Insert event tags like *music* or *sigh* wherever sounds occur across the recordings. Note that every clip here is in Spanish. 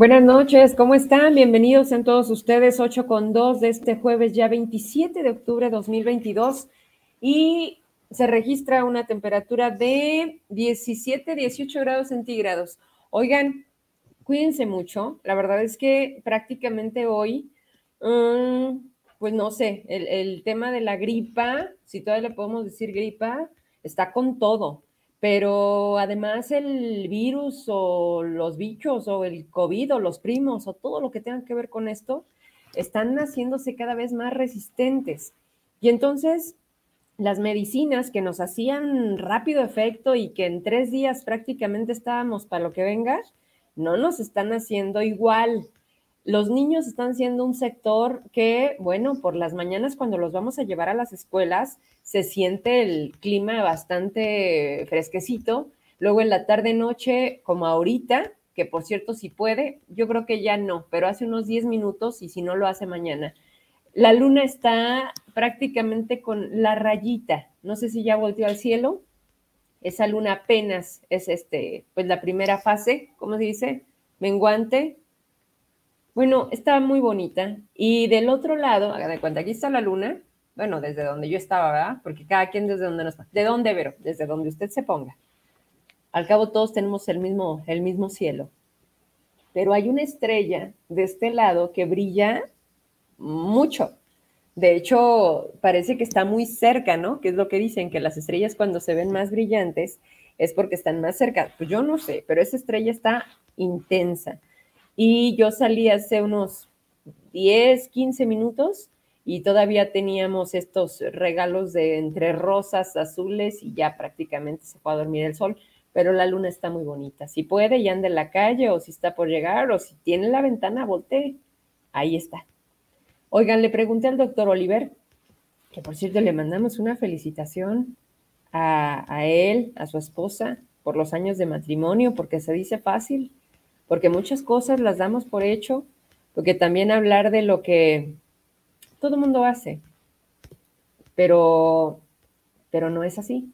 Buenas noches, ¿cómo están? Bienvenidos en todos ustedes, 8 con 2 de este jueves, ya 27 de octubre de 2022. Y se registra una temperatura de 17, 18 grados centígrados. Oigan, cuídense mucho. La verdad es que prácticamente hoy, mm, pues no sé, el, el tema de la gripa, si todavía le podemos decir gripa, está con todo pero además el virus o los bichos o el COVID o los primos o todo lo que tenga que ver con esto están haciéndose cada vez más resistentes. Y entonces las medicinas que nos hacían rápido efecto y que en tres días prácticamente estábamos para lo que venga, no nos están haciendo igual. Los niños están siendo un sector que, bueno, por las mañanas cuando los vamos a llevar a las escuelas, se siente el clima bastante fresquecito. Luego en la tarde-noche, como ahorita, que por cierto, si puede, yo creo que ya no, pero hace unos 10 minutos y si no lo hace mañana. La luna está prácticamente con la rayita. No sé si ya volteó al cielo. Esa luna apenas es este, pues la primera fase, ¿cómo se dice? Menguante. Bueno, está muy bonita. Y del otro lado, haga de cuenta, aquí está la luna, bueno, desde donde yo estaba, ¿verdad? Porque cada quien desde donde nos... ¿De dónde, Vero? Desde donde usted se ponga. Al cabo todos tenemos el mismo, el mismo cielo. Pero hay una estrella de este lado que brilla mucho. De hecho, parece que está muy cerca, ¿no? Que es lo que dicen, que las estrellas cuando se ven más brillantes es porque están más cerca. Pues yo no sé, pero esa estrella está intensa. Y yo salí hace unos 10, 15 minutos y todavía teníamos estos regalos de entre rosas, azules y ya prácticamente se fue a dormir el sol, pero la luna está muy bonita. Si puede, y ande en la calle o si está por llegar o si tiene la ventana, voltee. Ahí está. Oigan, le pregunté al doctor Oliver, que por cierto le mandamos una felicitación a, a él, a su esposa, por los años de matrimonio, porque se dice fácil, porque muchas cosas las damos por hecho, porque también hablar de lo que todo el mundo hace, pero, pero no es así.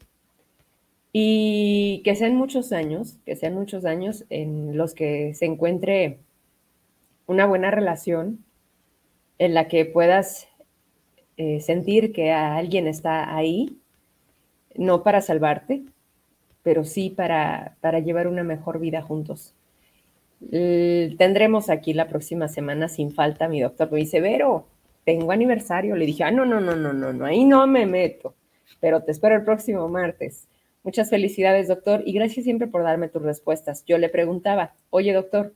Y que sean muchos años, que sean muchos años en los que se encuentre una buena relación, en la que puedas eh, sentir que alguien está ahí, no para salvarte, pero sí para, para llevar una mejor vida juntos. Tendremos aquí la próxima semana sin falta mi doctor me dice, Vero, tengo aniversario. Le dije, ah, no, no, no, no, no, no, ahí no me meto, pero te espero el próximo martes. Muchas felicidades, doctor, y gracias siempre por darme tus respuestas. Yo le preguntaba, oye, doctor,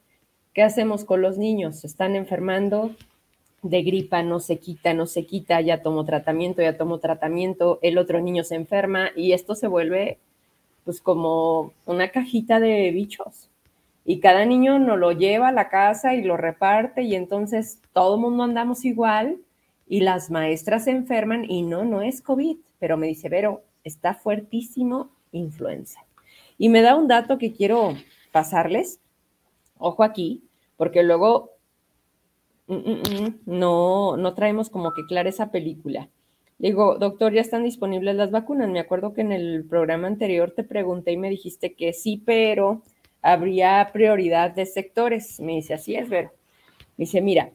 ¿qué hacemos con los niños? ¿Están enfermando de gripa? No se quita, no se quita, ya tomo tratamiento, ya tomo tratamiento, el otro niño se enferma y esto se vuelve pues como una cajita de bichos y cada niño nos lo lleva a la casa y lo reparte y entonces todo el mundo andamos igual y las maestras se enferman y no, no es COVID, pero me dice, Vero, está fuertísimo influenza. Y me da un dato que quiero pasarles, ojo aquí, porque luego mm, mm, mm, no, no traemos como que clara esa película. Digo, doctor, ya están disponibles las vacunas. Me acuerdo que en el programa anterior te pregunté y me dijiste que sí, pero habría prioridad de sectores. Me dice, así es, Vero. Me dice, mira,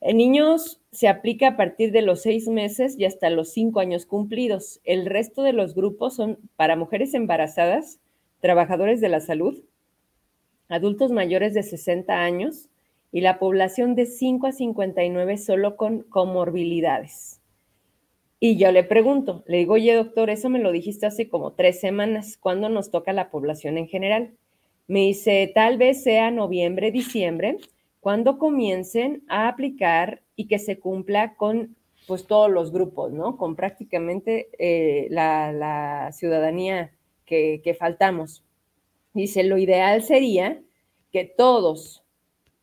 en niños se aplica a partir de los seis meses y hasta los cinco años cumplidos. El resto de los grupos son para mujeres embarazadas, trabajadores de la salud, adultos mayores de 60 años y la población de 5 a 59 solo con comorbilidades. Y yo le pregunto, le digo, oye doctor, eso me lo dijiste hace como tres semanas, ¿cuándo nos toca la población en general? Me dice, tal vez sea noviembre, diciembre, cuando comiencen a aplicar y que se cumpla con pues todos los grupos, ¿no? Con prácticamente eh, la, ciudadanía que, faltamos. Dice, lo ideal sería que todos,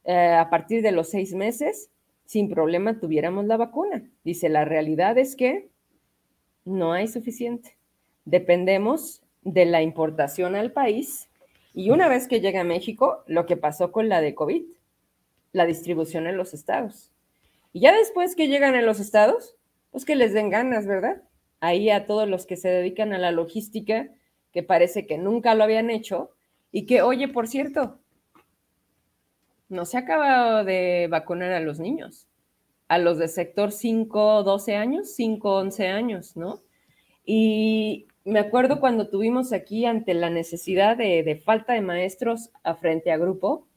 eh, a partir de los seis meses, sin problema tuviéramos la vacuna. Dice, la realidad es que no hay suficiente. Dependemos de la importación al país y una vez que llega a México, lo que pasó con la de COVID, la distribución en los estados. Y ya después que llegan a los estados, pues que les den ganas, ¿verdad? Ahí a todos los que se dedican a la logística, que parece que nunca lo habían hecho, y que, oye, por cierto, no se ha acabado de vacunar a los niños, a los de sector 5, 12 años, 5, 11 años, ¿no? Y me acuerdo cuando tuvimos aquí ante la necesidad de, falta de maestros a frente a grupo,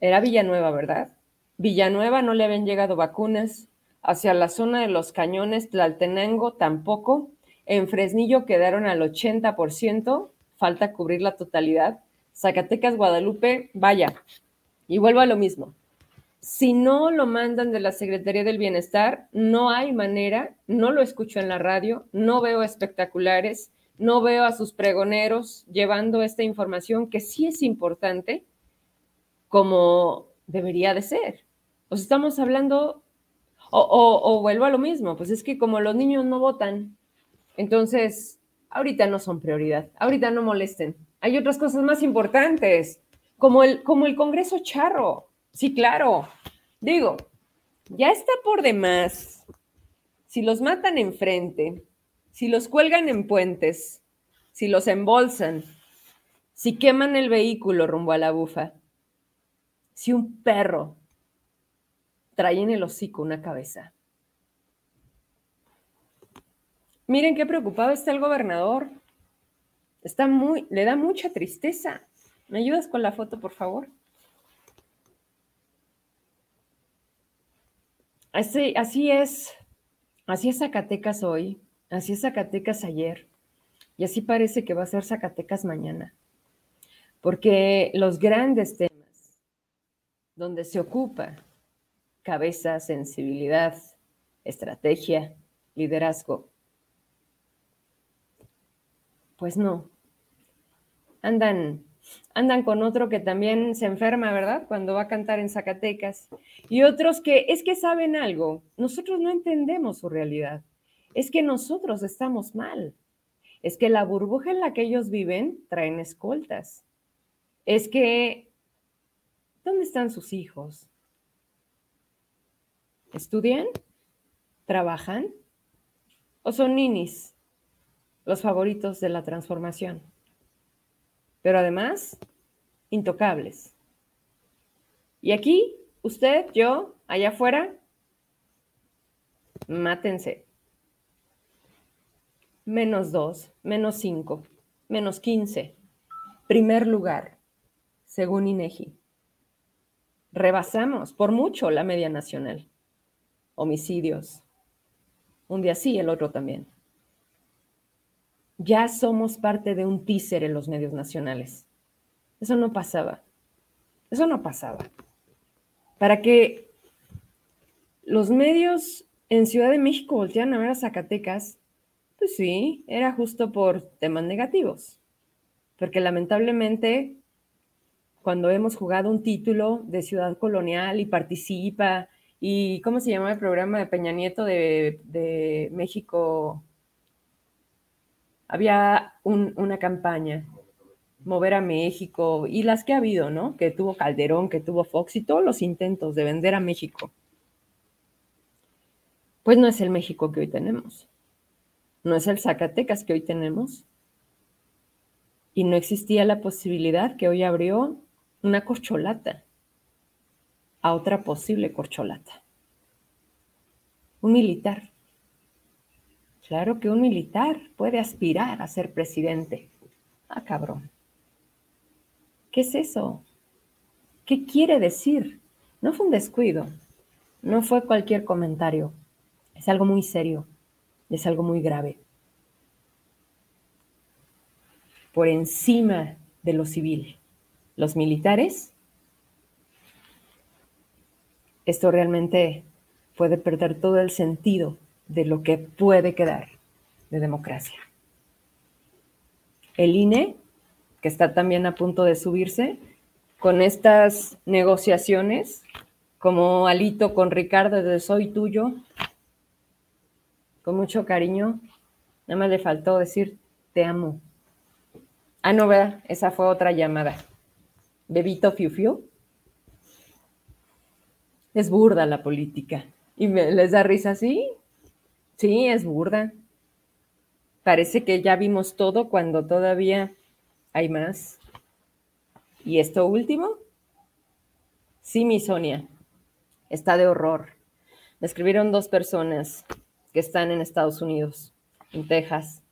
era Villanueva, ¿verdad? Villanueva no le habían llegado vacunas, hacia la zona de los cañones, Tlaltenango tampoco, en Fresnillo quedaron al 80%, falta cubrir la totalidad, Zacatecas, Guadalupe, vaya, y vuelvo a lo mismo. Si no lo mandan de la Secretaría del Bienestar, no hay manera, no lo escucho en la radio, no veo espectaculares, no veo a sus pregoneros llevando esta información que sí es importante como debería de ser. Os estamos hablando, o, vuelvo a lo mismo, pues es que como los niños no votan, entonces ahorita no son prioridad, ahorita no molesten. Hay otras cosas más importantes, como el, como el Congreso Charro. Sí, claro. Digo, ya está por demás. Si los matan enfrente, si los cuelgan en puentes, si los embolsan, si queman el vehículo rumbo a la bufa, si un perro trae en el hocico una cabeza. Miren qué preocupado está el gobernador. Está muy, le da mucha tristeza. ¿Me ayudas con la foto, por favor? Así, así es, así es Zacatecas hoy, así es Zacatecas ayer, y así parece que va a ser Zacatecas mañana. Porque los grandes temas donde se ocupa cabeza, sensibilidad, estrategia, liderazgo, pues no, andan andan con otro que también se enferma, ¿verdad? Cuando va a cantar en Zacatecas. Y otros que es que saben algo, nosotros no entendemos su realidad. Es que nosotros estamos mal. Es que la burbuja en la que ellos viven traen escoltas. Es que, ¿dónde están sus hijos? ¿Estudian? ¿Trabajan? ¿O son ninis, los favoritos de la transformación? Pero además intocables. Y aquí, usted, yo, allá afuera, mátense. Menos dos, menos cinco, menos quince. Primer lugar, según INEGI. Rebasamos por mucho la media nacional. Homicidios. Un día sí, el otro también ya somos parte de un teaser en los medios nacionales. Eso no pasaba. Eso no pasaba. Para que los medios en Ciudad de México voltearan a ver a Zacatecas, pues sí, era justo por temas negativos. Porque lamentablemente, cuando hemos jugado un título de ciudad colonial y participa, y ¿cómo se llama el programa de Peña Nieto de, de México? Había una campaña, mover a México, y las que ha habido, ¿no? Que tuvo Calderón, que tuvo Fox y todos los intentos de vender a México. Pues no es el México que hoy tenemos. No es el Zacatecas que hoy tenemos. Y no existía la posibilidad que hoy abrió una corcholata a otra posible corcholata. Un militar Claro que un militar puede aspirar a ser presidente. Ah, cabrón. ¿Qué es eso? ¿Qué quiere decir? No fue un descuido, no fue cualquier comentario. Es algo muy serio, es algo muy grave. Por encima de lo civil, los militares, esto realmente puede perder todo el sentido de lo que puede quedar de democracia. El INE, que está también a punto de subirse, con estas negociaciones, como Alito con Ricardo de Soy Tuyo, con mucho cariño, nada más le faltó decir te amo. Ah, no, ¿verdad? Esa fue otra llamada. Bebito Fiu Fiu. Es burda la política. Y me, les da risa, sí, Sí, es burda. Parece que ya vimos todo cuando todavía hay más. Y esto último, Sí, mi Sonia, está de horror. Me escribieron dos personas que están en Estados Unidos, en Texas,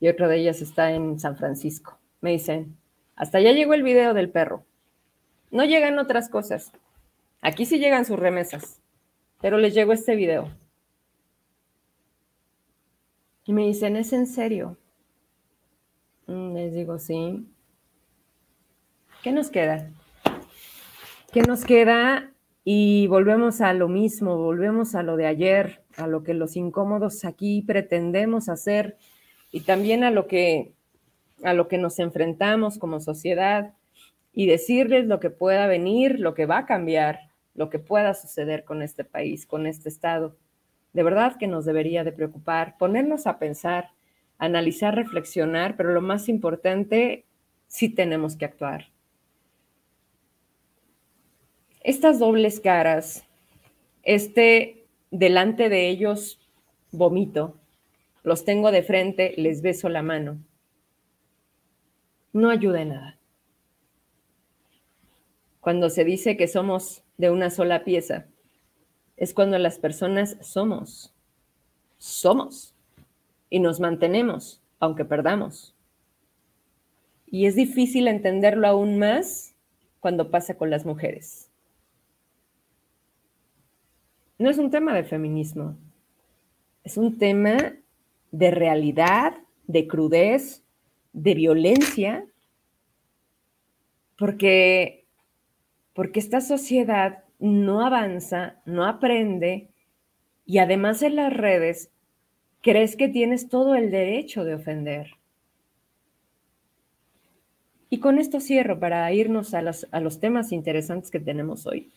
y otra de ellas está en San Francisco. Me dicen, hasta ya llegó el video del perro. No llegan otras cosas. Aquí sí llegan sus remesas, pero les llegó este video. Y me dicen, ¿es en serio? Mm, les digo, sí. ¿Qué nos queda? ¿Qué nos queda? Y volvemos a lo mismo, volvemos a lo de ayer, a lo que los incómodos aquí pretendemos hacer y también a lo que a lo que nos enfrentamos como sociedad y decirles lo que pueda venir, lo que va a cambiar, lo que pueda suceder con este país, con este estado. De verdad que nos debería de preocupar, ponernos a pensar, analizar, reflexionar, pero lo más importante, sí tenemos que actuar. Estas dobles caras, este delante de ellos vomito, los tengo de frente, les beso la mano. No ayuda en nada. Cuando se dice que somos de una sola pieza, es cuando las personas somos, somos y nos mantenemos, aunque perdamos. Y es difícil entenderlo aún más cuando pasa con las mujeres. No es un tema de feminismo, es un tema de realidad, de crudez, de violencia, porque, porque esta sociedad no avanza, no aprende y además en las redes crees que tienes todo el derecho de ofender. Y con esto cierro para irnos a los, temas interesantes que tenemos hoy.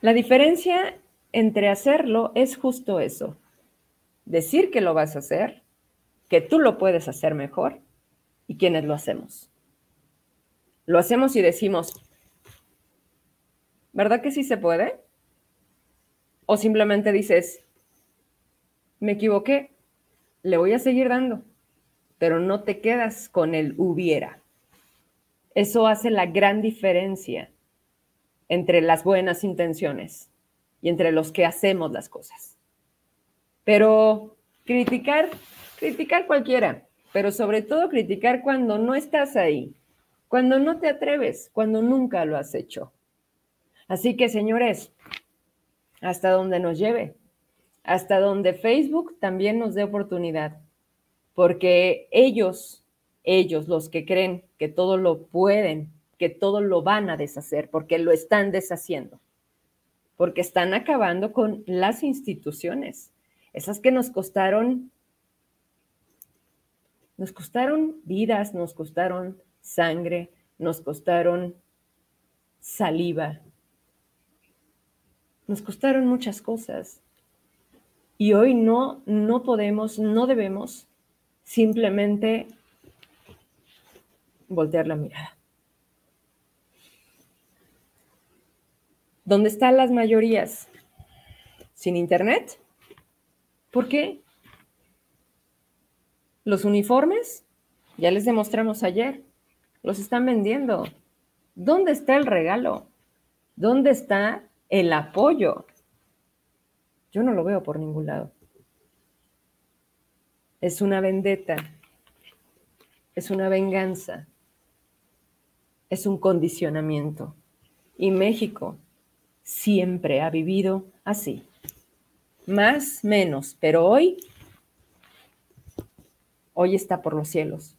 La diferencia entre hacerlo es justo eso. Decir que lo vas a hacer, que tú lo puedes hacer mejor y quienes lo hacemos. Lo hacemos y decimos, ¿verdad que sí se puede? O simplemente dices, me equivoqué, le voy a seguir dando, pero no te quedas con el hubiera. Eso hace la gran diferencia entre las buenas intenciones y entre los que hacemos las cosas. Pero criticar, criticar cualquiera, pero sobre todo criticar cuando no estás ahí, cuando no te atreves, cuando nunca lo has hecho. Así que, señores, hasta donde nos lleve, hasta donde Facebook también nos dé oportunidad, porque ellos, ellos, los que creen que todo lo pueden, que todo lo van a deshacer, porque lo están deshaciendo, porque están acabando con las instituciones, esas que nos costaron, nos costaron vidas, nos costaron sangre, nos costaron saliva, nos costaron muchas cosas. Y hoy no, no podemos, no debemos simplemente voltear la mirada. ¿Dónde están las mayorías? ¿Sin internet? ¿Por qué? Los uniformes, ya les demostramos ayer, los están vendiendo. ¿Dónde está el regalo? ¿Dónde está el apoyo. Yo no lo veo por ningún lado. Es una vendetta, es una venganza, es un condicionamiento. Y México siempre ha vivido así. Más, menos, pero hoy, hoy está por los cielos.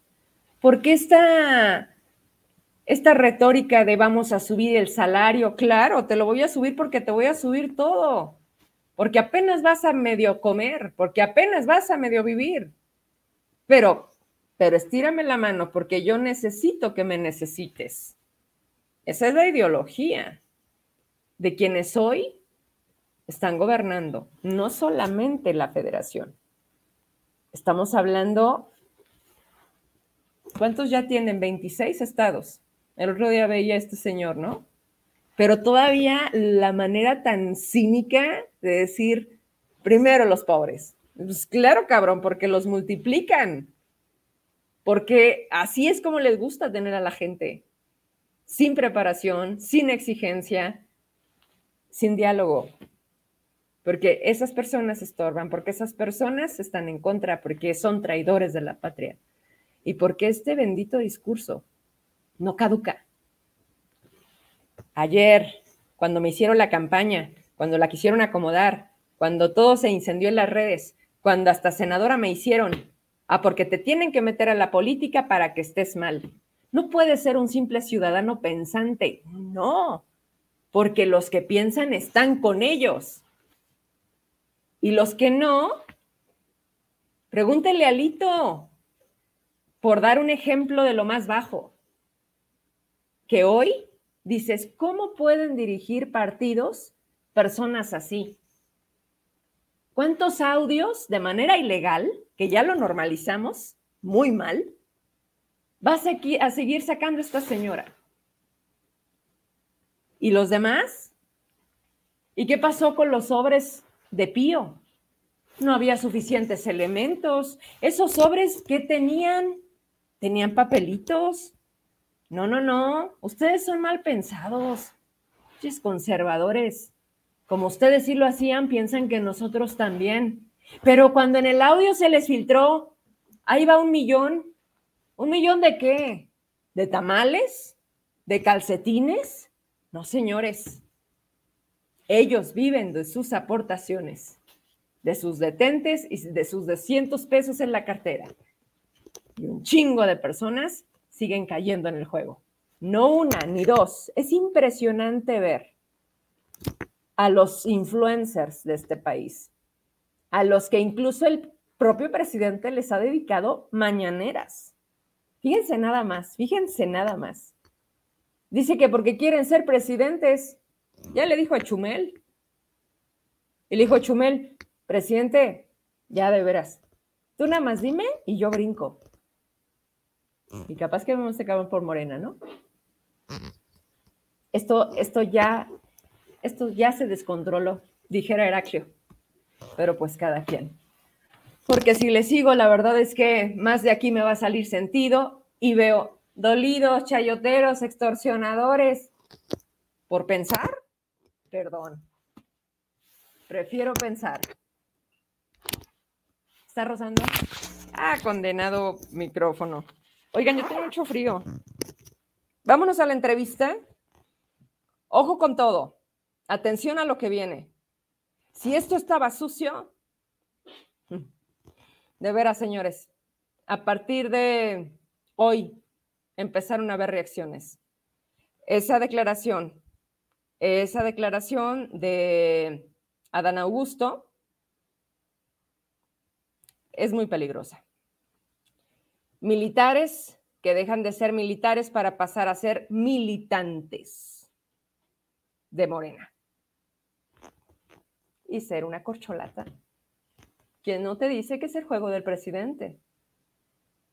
¿Por qué está esta retórica de vamos a subir el salario, claro, te lo voy a subir porque te voy a subir todo, porque apenas vas a medio comer, porque apenas vas a medio vivir. Pero, pero estírame la mano porque yo necesito que me necesites. Esa es la ideología de quienes hoy están gobernando, no solamente la federación. Estamos hablando, ¿cuántos ya tienen? 26 estados. El otro día veía a este señor, ¿no? Pero todavía la manera tan cínica de decir, primero los pobres. Pues claro, cabrón, porque los multiplican. Porque así es como les gusta tener a la gente. sin preparación, sin exigencia, sin diálogo. Porque esas personas estorban, porque esas personas están en contra, porque son traidores de la patria. Y porque este bendito discurso no caduca. Ayer, cuando me hicieron la campaña, cuando la quisieron acomodar, cuando todo se incendió en las redes, cuando hasta senadora me hicieron, ah, porque te tienen que meter a la política para que estés mal. No puedes ser un simple ciudadano pensante, no, porque los que piensan están con ellos. Y los que no, pregúntele a Lito, por dar un ejemplo de lo más bajo, que hoy dices, ¿cómo pueden dirigir partidos personas así? ¿Cuántos audios de manera ilegal, que ya lo normalizamos muy mal, vas a, seguir sacando esta señora? ¿Y los demás? ¿Y qué pasó con los sobres de Pío? No había suficientes elementos. Esos sobres, ¿qué tenían? ¿Tenían papelitos? No, no, no. Ustedes son mal pensados. conservadores como ustedes sí lo hacían, piensan que nosotros también. Pero cuando en el audio se les filtró, ahí va un millón. ¿Un millón de qué? ¿De tamales? ¿De calcetines? No, señores. Ellos viven de sus aportaciones, de sus detentes y de sus 200 pesos en la cartera. Y un chingo de personas siguen cayendo en el juego. No una ni dos. Es impresionante ver a los influencers de este país, a los que incluso el propio presidente les ha dedicado mañaneras. Fíjense nada más, fíjense nada más. Dice que porque quieren ser presidentes, ya le dijo a Chumel. Y le dijo Chumel, presidente, ya de veras, tú nada más dime y yo brinco. Y capaz que vamos a acabar por Morena, ¿no? Esto, esto ya esto ya se descontroló, dijera Heraclio, pero pues cada quien. Porque si le sigo, la verdad es que más de aquí me va a salir sentido y veo dolidos, chayoteros, extorsionadores. ¿Por pensar? Perdón. Prefiero pensar. ¿Está rozando? Ah, condenado micrófono. Oigan, yo tengo mucho frío. Vámonos a la entrevista. Ojo con todo. Atención a lo que viene. Si esto estaba sucio, de veras, señores, a partir de hoy empezaron a haber reacciones. Esa declaración, esa declaración de Adán Augusto es muy peligrosa. Militares que dejan de ser militares para pasar a ser militantes de Morena y ser una corcholata. ¿Quién no te dice que es el juego del presidente?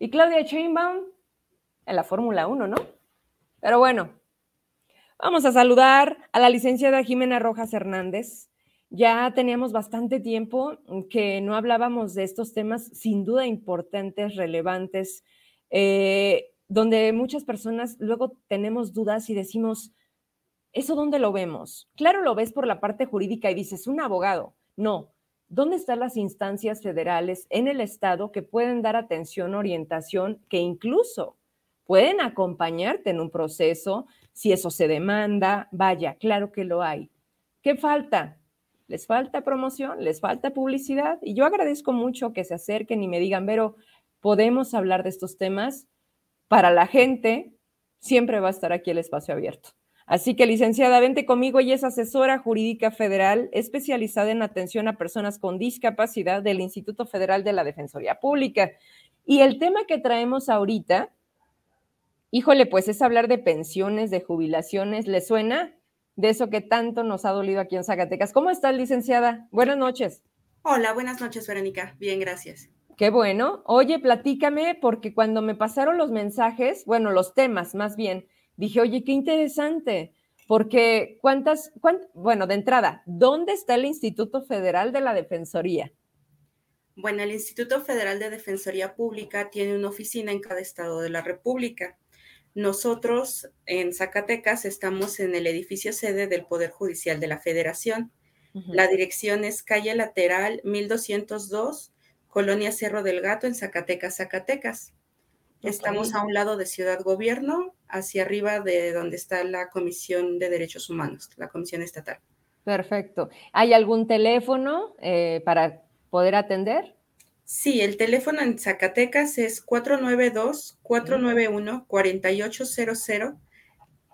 Y Claudia Sheinbaum en la Fórmula 1, ¿no? Pero bueno, vamos a saludar a la licenciada Jimena Rojas Hernández. Ya teníamos bastante tiempo que no hablábamos de estos temas sin duda importantes, relevantes, eh, donde muchas personas luego tenemos dudas y decimos, ¿Eso dónde lo vemos? Claro, lo ves por la parte jurídica y dices, un abogado. No. ¿Dónde están las instancias federales en el Estado que pueden dar atención, orientación, que incluso pueden acompañarte en un proceso si eso se demanda? Vaya, claro que lo hay. ¿Qué falta? Les falta promoción, les falta publicidad. Y yo agradezco mucho que se acerquen y me digan, pero podemos hablar de estos temas. Para la gente, siempre va a estar aquí el espacio abierto. Así que, licenciada, vente conmigo. Ella es asesora jurídica federal especializada en atención a personas con discapacidad del Instituto Federal de la Defensoría Pública. Y el tema que traemos ahorita, híjole, pues es hablar de pensiones, de jubilaciones. ¿Le suena? De eso que tanto nos ha dolido aquí en Zacatecas. ¿Cómo estás, licenciada? Buenas noches. Hola, buenas noches, Verónica. Bien, gracias. Qué bueno. Oye, platícame, porque cuando me pasaron los mensajes, bueno, los temas más bien, dije, oye, qué interesante, porque cuántas, bueno, de entrada, ¿dónde está el Instituto Federal de la Defensoría? Bueno, el Instituto Federal de Defensoría Pública tiene una oficina en cada estado de la República. Nosotros en Zacatecas estamos en el edificio sede del Poder Judicial de la Federación. La dirección es calle lateral 1202, Colonia Cerro del Gato, en Zacatecas, Zacatecas. Estamos a un lado de Ciudad Gobierno, hacia arriba de donde está la Comisión de Derechos Humanos, la Comisión Estatal. Perfecto. ¿Hay algún teléfono eh, para poder atender? Sí, el teléfono en Zacatecas es 492-491-4800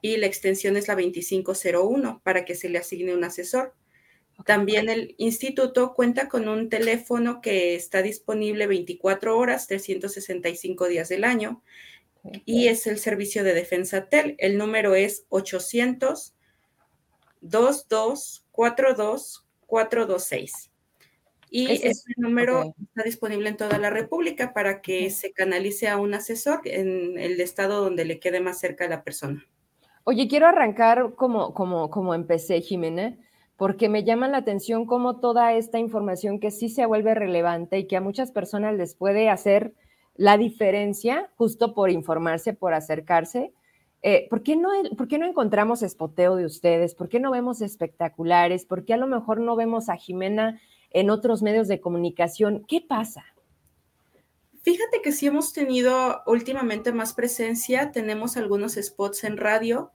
y la extensión es la 2501 para que se le asigne un asesor. También el instituto cuenta con un teléfono que está disponible 24 horas, 365 días del año, y es el servicio de defensa TEL. El número es 800 2242 426. Y ese, número está disponible en toda la República para que se canalice a un asesor en el estado donde le quede más cerca a la persona. Oye, quiero arrancar como, como, como empecé, Jimena porque me llama la atención cómo toda esta información que sí se vuelve relevante y que a muchas personas les puede hacer la diferencia justo por informarse, por acercarse. Eh, ¿por, qué no, ¿Por qué no encontramos espoteo de ustedes? ¿Por qué no vemos espectaculares? ¿Por qué a lo mejor no vemos a Jimena en otros medios de comunicación? ¿Qué pasa? Fíjate que sí hemos tenido últimamente más presencia, tenemos algunos spots en radio,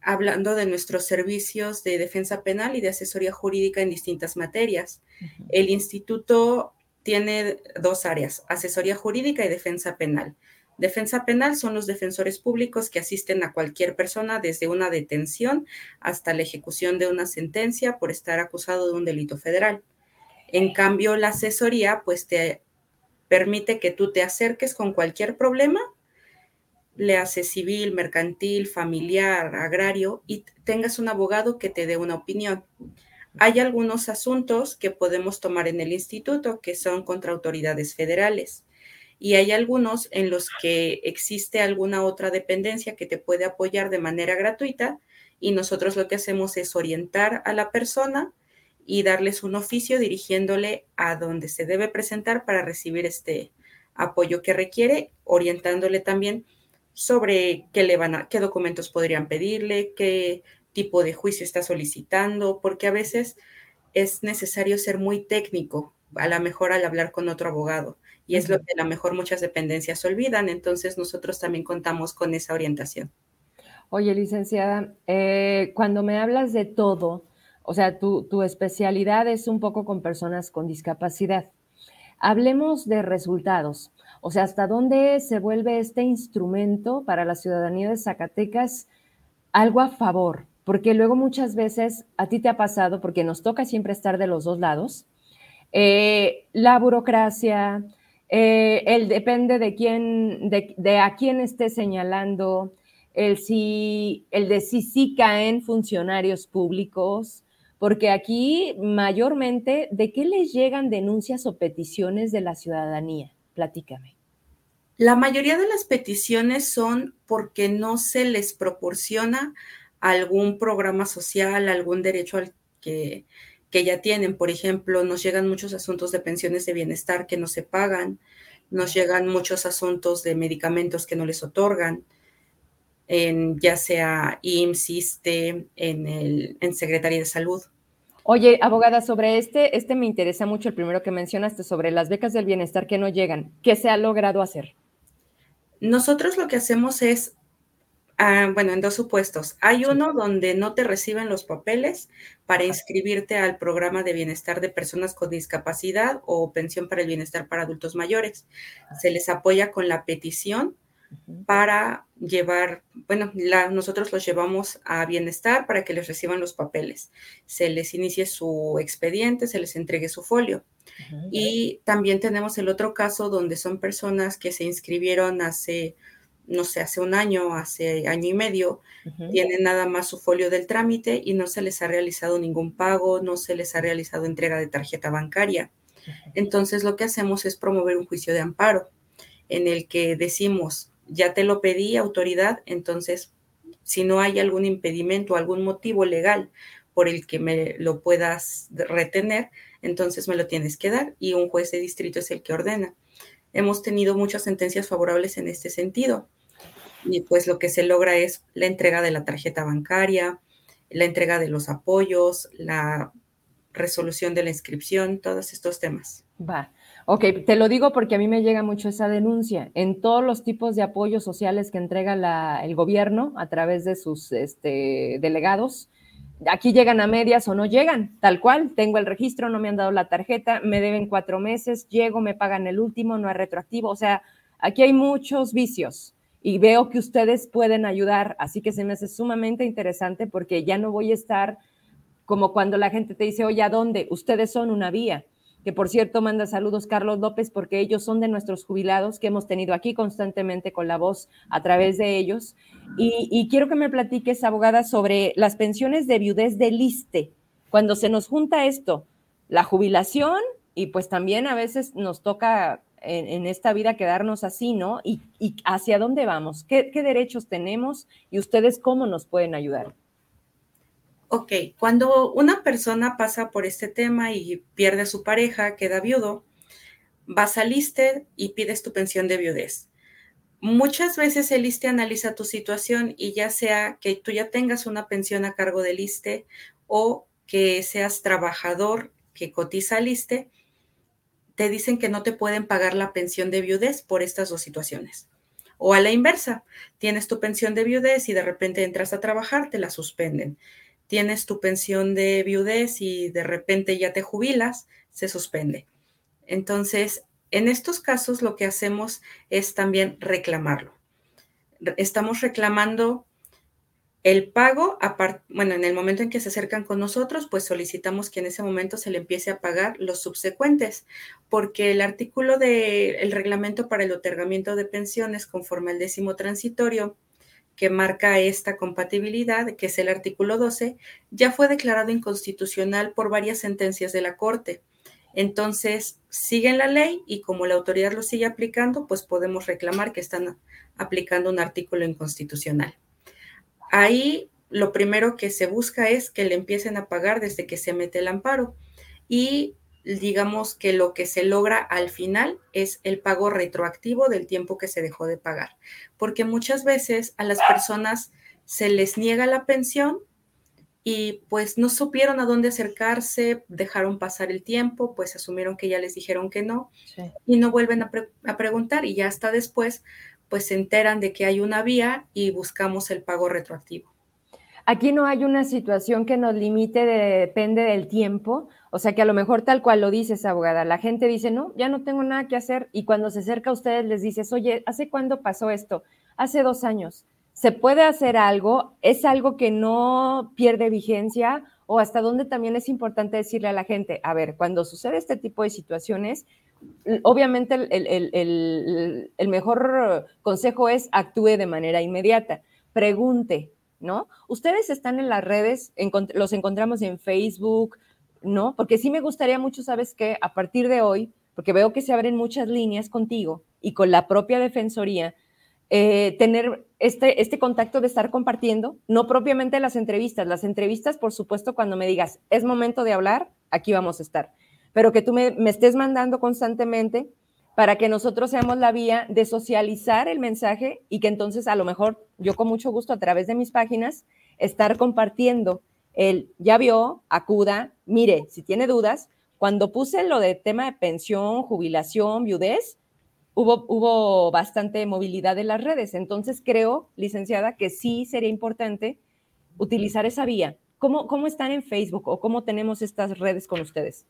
hablando de nuestros servicios de defensa penal y de asesoría jurídica en distintas materias. El instituto tiene dos áreas, asesoría jurídica y defensa penal. Defensa penal son los defensores públicos que asisten a cualquier persona desde una detención hasta la ejecución de una sentencia por estar acusado de un delito federal. En cambio, la asesoría pues te permite que tú te acerques con cualquier problema le hace civil, mercantil, familiar, agrario y tengas un abogado que te dé una opinión. Hay algunos asuntos que podemos tomar en el instituto que son contra autoridades federales y hay algunos en los que existe alguna otra dependencia que te puede apoyar de manera gratuita y nosotros lo que hacemos es orientar a la persona y darles un oficio dirigiéndole a donde se debe presentar para recibir este apoyo que requiere, orientándole también sobre qué le van a, qué documentos podrían pedirle, qué tipo de juicio está solicitando, porque a veces es necesario ser muy técnico, a lo mejor al hablar con otro abogado. Y es lo que a lo mejor muchas dependencias olvidan, entonces nosotros también contamos con esa orientación. Oye, licenciada, eh, cuando me hablas de todo, o sea, tu, tu especialidad es un poco con personas con discapacidad. Hablemos de resultados. O sea, ¿hasta dónde se vuelve este instrumento para la ciudadanía de Zacatecas algo a favor? Porque luego muchas veces a ti te ha pasado, porque nos toca siempre estar de los dos lados, eh, la burocracia, eh, el depende de quién, de, a quién esté señalando, el, si, el de si sí caen funcionarios públicos, porque aquí mayormente, ¿de qué les llegan denuncias o peticiones de la ciudadanía? Platícame. La mayoría de las peticiones son porque no se les proporciona algún programa social, algún derecho al que, que ya tienen. Por ejemplo, nos llegan muchos asuntos de pensiones de bienestar que no se pagan, nos llegan muchos asuntos de medicamentos que no les otorgan, en, ya sea IMSS, en, el, en Secretaría de Salud. Oye, abogada, sobre este, este me interesa mucho el primero que mencionaste, sobre las becas del bienestar que no llegan. ¿Qué se ha logrado hacer? Nosotros lo que hacemos es, ah, bueno, en dos supuestos. Hay uno donde no te reciben los papeles para inscribirte al programa de bienestar de personas con discapacidad o pensión para el bienestar para adultos mayores. Se les apoya con la petición para llevar, bueno, nosotros los llevamos a bienestar para que les reciban los papeles. Se les inicie su expediente, se les entregue su folio. Y también tenemos el otro caso donde son personas que se inscribieron hace, no sé, hace un año, hace año y medio, tienen nada más su folio del trámite y no se les ha realizado ningún pago, no se les ha realizado entrega de tarjeta bancaria. Entonces lo que hacemos es promover un juicio de amparo en el que decimos, ya te lo pedí, autoridad, entonces si no hay algún impedimento, algún motivo legal por el que me lo puedas retener, entonces me lo tienes que dar y un juez de distrito es el que ordena. Hemos tenido muchas sentencias favorables en este sentido. y pues lo que se logra es la entrega de la tarjeta bancaria, la entrega de los apoyos, la resolución de la inscripción, todos estos temas. Va. Ok, te lo digo porque a mí me llega mucho esa denuncia. En todos los tipos de apoyos sociales que entrega el gobierno a través de sus este, delegados, aquí llegan a medias o no llegan, tal cual. Tengo el registro, no me han dado la tarjeta, me deben cuatro meses, llego, me pagan el último, no es retroactivo. O sea, aquí hay muchos vicios y veo que ustedes pueden ayudar, así que se me hace sumamente interesante porque ya no voy a estar como cuando la gente te dice, oye, ¿a dónde? Ustedes son una vía que por cierto manda saludos Carlos López porque ellos son de nuestros jubilados que hemos tenido aquí constantemente con la voz a través de ellos. Y, quiero que me platiques, abogada, sobre las pensiones de viudez del ISTE. Cuando se nos junta esto, la jubilación y pues también a veces nos toca en, esta vida quedarnos así, ¿no? Y, hacia dónde vamos, ¿Qué, ¿Qué derechos tenemos y ustedes cómo nos pueden ayudar. Ok, cuando una persona pasa por este tema y pierde a su pareja, queda viudo, vas al ISTE y pides tu pensión de viudez. Muchas veces el ISTE analiza tu situación y ya sea que tú ya tengas una pensión a cargo del ISTE o que seas trabajador que cotiza al ISTE, te dicen que no te pueden pagar la pensión de viudez por estas dos situaciones. O a la inversa, tienes tu pensión de viudez y de repente entras a trabajar, te la suspenden tienes tu pensión de viudez y de repente ya te jubilas, se suspende. Entonces, en estos casos lo que hacemos es también reclamarlo. Estamos reclamando el pago, bueno, en el momento en que se acercan con nosotros, pues solicitamos que en ese momento se le empiece a pagar los subsecuentes, porque el artículo del reglamento para el otorgamiento de pensiones conforme al décimo transitorio que marca esta compatibilidad, que es el artículo 12, ya fue declarado inconstitucional por varias sentencias de la Corte. Entonces, siguen la ley y como la autoridad lo sigue aplicando, pues podemos reclamar que están aplicando un artículo inconstitucional. Ahí lo primero que se busca es que le empiecen a pagar desde que se mete el amparo y digamos que lo que se logra al final es el pago retroactivo del tiempo que se dejó de pagar, porque muchas veces a las personas se les niega la pensión y pues no supieron a dónde acercarse, dejaron pasar el tiempo, pues asumieron que ya les dijeron que no y no vuelven a, a preguntar y ya hasta después pues se enteran de que hay una vía y buscamos el pago retroactivo. Aquí no hay una situación que nos limite, depende del tiempo. O sea que a lo mejor tal cual lo dices, abogada, la gente dice, no, ya no tengo nada que hacer. Y cuando se acerca a ustedes les dices, oye, ¿hace cuándo pasó esto? Hace dos años. ¿Se puede hacer algo? ¿Es algo que no pierde vigencia? ¿O hasta dónde también es importante decirle a la gente, a ver, cuando sucede este tipo de situaciones, obviamente el, el mejor consejo es actúe de manera inmediata. Pregunte, ¿no? Ustedes están en las redes, los encontramos en Facebook, ¿no? Porque sí me gustaría mucho, ¿sabes qué? A partir de hoy, porque veo que se abren muchas líneas contigo y con la propia Defensoría, eh, tener este, este contacto de estar compartiendo, no propiamente las entrevistas, las entrevistas, por supuesto, cuando me digas, es momento de hablar, aquí vamos a estar, pero que tú me, me estés mandando constantemente para que nosotros seamos la vía de socializar el mensaje y que entonces a lo mejor yo con mucho gusto a través de mis páginas estar compartiendo el ya vio, acuda, mire, si tiene dudas, cuando puse lo de tema de pensión, jubilación, viudez, hubo, hubo bastante movilidad en las redes. Entonces creo, licenciada, que sí sería importante utilizar esa vía. ¿Cómo, cómo están en Facebook o cómo tenemos estas redes con ustedes?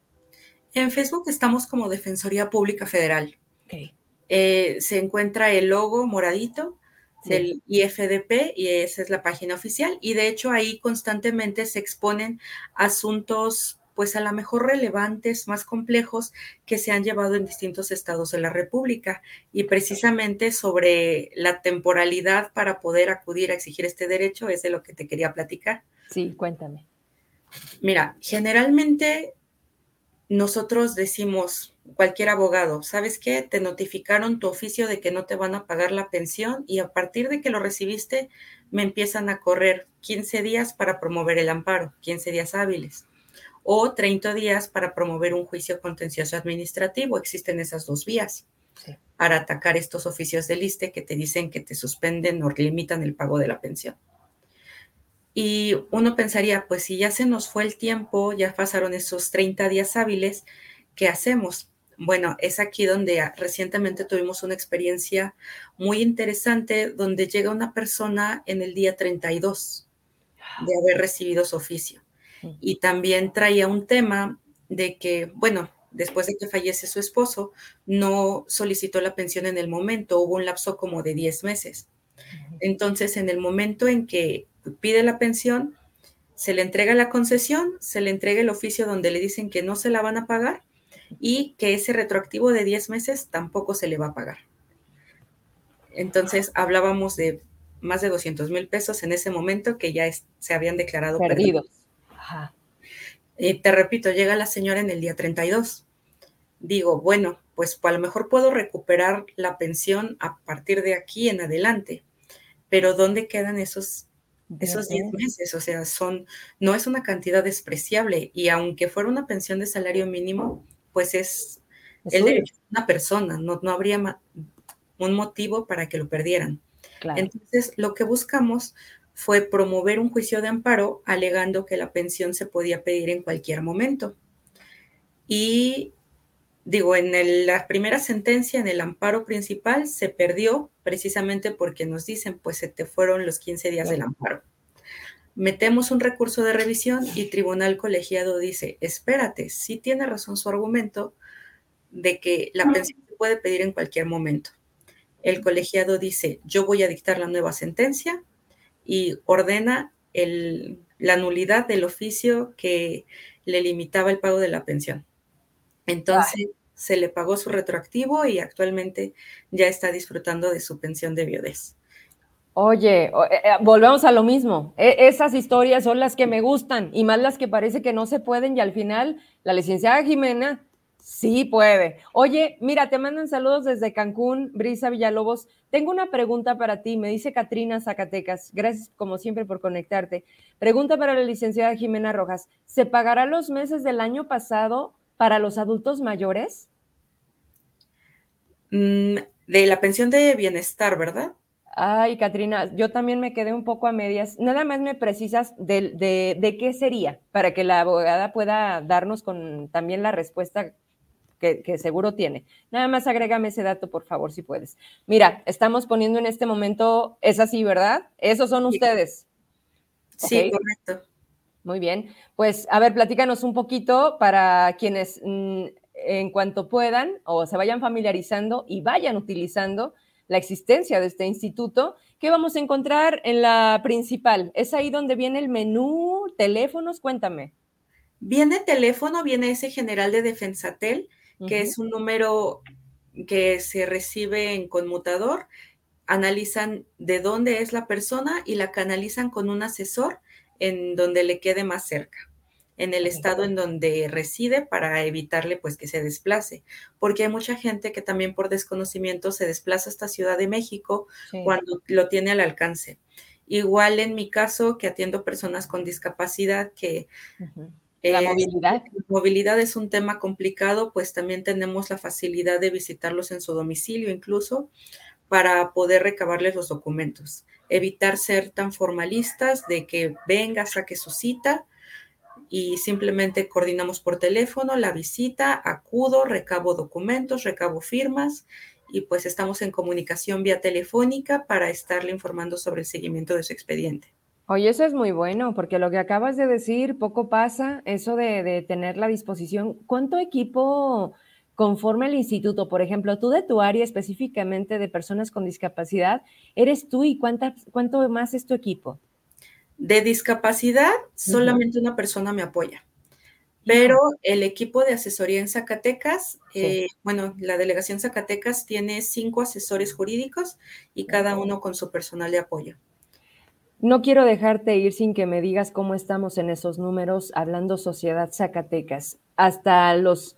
En Facebook estamos como Defensoría Pública Federal. Eh, se encuentra el logo moradito del IFDP y esa es la página oficial. Y de hecho ahí constantemente se exponen asuntos pues a lo mejor relevantes, más complejos que se han llevado en distintos estados de la República y precisamente sobre la temporalidad para poder acudir a exigir este derecho es de lo que te quería platicar. Sí, cuéntame. Mira, generalmente nosotros decimos, cualquier abogado, ¿sabes qué? Te notificaron tu oficio de que no te van a pagar la pensión y a partir de que lo recibiste me empiezan a correr 15 días para promover el amparo, 15 días hábiles, o 30 días para promover un juicio contencioso administrativo. Existen esas dos vías. para atacar estos oficios de liste que te dicen que te suspenden o limitan el pago de la pensión. Y uno pensaría, pues si ya se nos fue el tiempo, ya pasaron esos 30 días hábiles, ¿qué hacemos? Bueno, es aquí donde recientemente tuvimos una experiencia muy interesante donde llega una persona en el día 32 de haber recibido su oficio. Y también traía un tema de que, bueno, después de que fallece su esposo, no solicitó la pensión en el momento, hubo un lapso como de 10 meses. Entonces, en el momento en que pide la pensión, se le entrega la concesión, se le entrega el oficio donde le dicen que no se la van a pagar y que ese retroactivo de 10 meses tampoco se le va a pagar. Entonces, hablábamos de más de 200 mil pesos en ese momento que ya se habían declarado perdidos. Eh, te repito, llega la señora en el día 32 digo, bueno, pues a lo mejor puedo recuperar la pensión a partir de aquí en adelante, pero ¿dónde quedan esos esos 10 meses? O sea, son no es una cantidad despreciable y aunque fuera una pensión de salario mínimo, pues es, el derecho de una persona, no, no habría un motivo para que lo perdieran. Entonces, lo que buscamos fue promover un juicio de amparo alegando que la pensión se podía pedir en cualquier momento. Y digo, en la primera sentencia, en el amparo principal, se perdió precisamente porque nos dicen, pues se te fueron los 15 días del amparo. Metemos un recurso de revisión y tribunal colegiado dice, espérate, sí tiene razón su argumento de que la pensión se puede pedir en cualquier momento. El colegiado dice, yo voy a dictar la nueva sentencia y ordena la nulidad del oficio que le limitaba el pago de la pensión. Entonces se le pagó su retroactivo y actualmente ya está disfrutando de su pensión de viudez. Oye, eh, eh, volvemos a lo mismo. E, esas historias son las que me gustan y más las que parece que no se pueden y al final la licenciada Jimena sí puede. Oye, mira, te mandan saludos desde Cancún, Brisa Villalobos. Tengo una pregunta para ti, me dice Katrina Zacatecas. Gracias como siempre por conectarte. Pregunta para la licenciada Jimena Rojas. ¿Se pagará los meses del año pasado para los adultos mayores? Mm, de la pensión de bienestar, ¿verdad? Ay, Katrina, yo también me quedé un poco a medias. Nada más me precisas de, qué sería para que la abogada pueda darnos con también la respuesta que, seguro tiene. Nada más agrégame ese dato, por favor, si puedes. Mira, estamos poniendo en este momento, es así, ¿verdad? Esos son ustedes. Sí, correcto. Muy bien. Pues, a ver, platícanos un poquito para quienes mm, en cuanto puedan o se vayan familiarizando y vayan utilizando la existencia de este instituto, ¿qué vamos a encontrar en la principal? ¿Es ahí donde viene el menú, teléfonos? Cuéntame. Viene teléfono, viene ese general de Defensatel, que es un número que se recibe en conmutador, analizan de dónde es la persona y la canalizan con un asesor en donde le quede más cerca, en el estado en donde reside para evitarle pues que se desplace, porque hay mucha gente que también por desconocimiento se desplaza hasta Ciudad de México cuando lo tiene al alcance. Igual en mi caso, que atiendo personas con discapacidad que... La movilidad. La movilidad es un tema complicado, pues también tenemos la facilidad de visitarlos en su domicilio incluso para poder recabarles los documentos evitar ser tan formalistas de que venga, saque su cita y simplemente coordinamos por teléfono la visita, acudo, recabo documentos, recabo firmas y pues estamos en comunicación vía telefónica para estarle informando sobre el seguimiento de su expediente. Oye, eso es muy bueno, porque lo que acabas de decir, poco pasa, eso de, tener la disposición. ¿Cuánto equipo conforme el instituto, por ejemplo, tú de tu área específicamente de personas con discapacidad, ¿eres tú y cuánto más es tu equipo? De discapacidad, solamente una persona me apoya. Pero el equipo de asesoría en Zacatecas, eh, bueno, la delegación Zacatecas tiene cinco asesores jurídicos y cada uno con su personal de apoyo. No quiero dejarte ir sin que me digas cómo estamos en esos números hablando Sociedad Zacatecas. Hasta los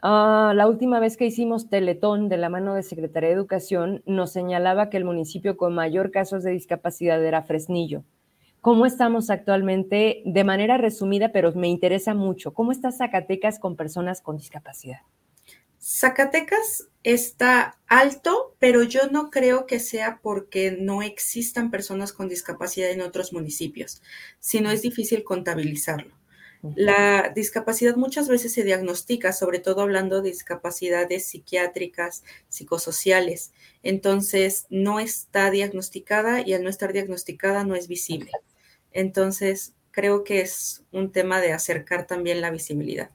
Ah, la última vez que hicimos Teletón de la mano de Secretaría de Educación, nos señalaba que el municipio con mayor casos de discapacidad era Fresnillo. ¿Cómo estamos actualmente? De manera resumida, pero me interesa mucho. ¿Cómo está Zacatecas con personas con discapacidad? Zacatecas está alto, pero yo no creo que sea porque no existan personas con discapacidad en otros municipios, sino es difícil contabilizarlo. La discapacidad muchas veces se diagnostica, sobre todo hablando de discapacidades psiquiátricas, psicosociales. Entonces, no está diagnosticada y al no estar diagnosticada no es visible. Entonces, creo que es un tema de acercar también la visibilidad.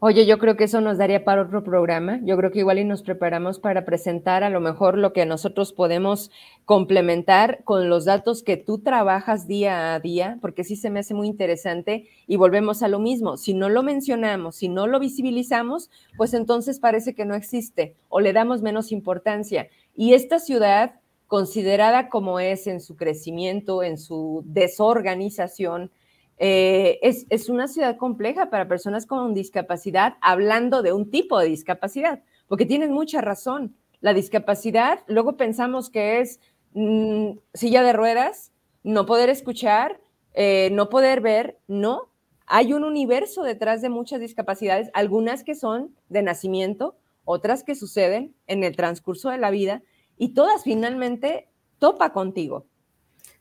Oye, yo creo que eso nos daría para otro programa. Yo creo que igual y nos preparamos para presentar a lo mejor lo que nosotros podemos complementar con los datos que tú trabajas día a día, porque sí se me hace muy interesante y volvemos a lo mismo. Si no lo mencionamos, si no lo visibilizamos, pues entonces parece que no existe o le damos menos importancia. Y esta ciudad, considerada como es en su crecimiento, en su desorganización, eh, es, una ciudad compleja para personas con discapacidad, hablando de un tipo de discapacidad, porque tienen mucha razón. La discapacidad, luego pensamos que es mm, silla de ruedas, no poder escuchar, eh, no poder ver, no. Hay un universo detrás de muchas discapacidades, algunas que son de nacimiento, otras que suceden en el transcurso de la vida, y todas finalmente topa contigo.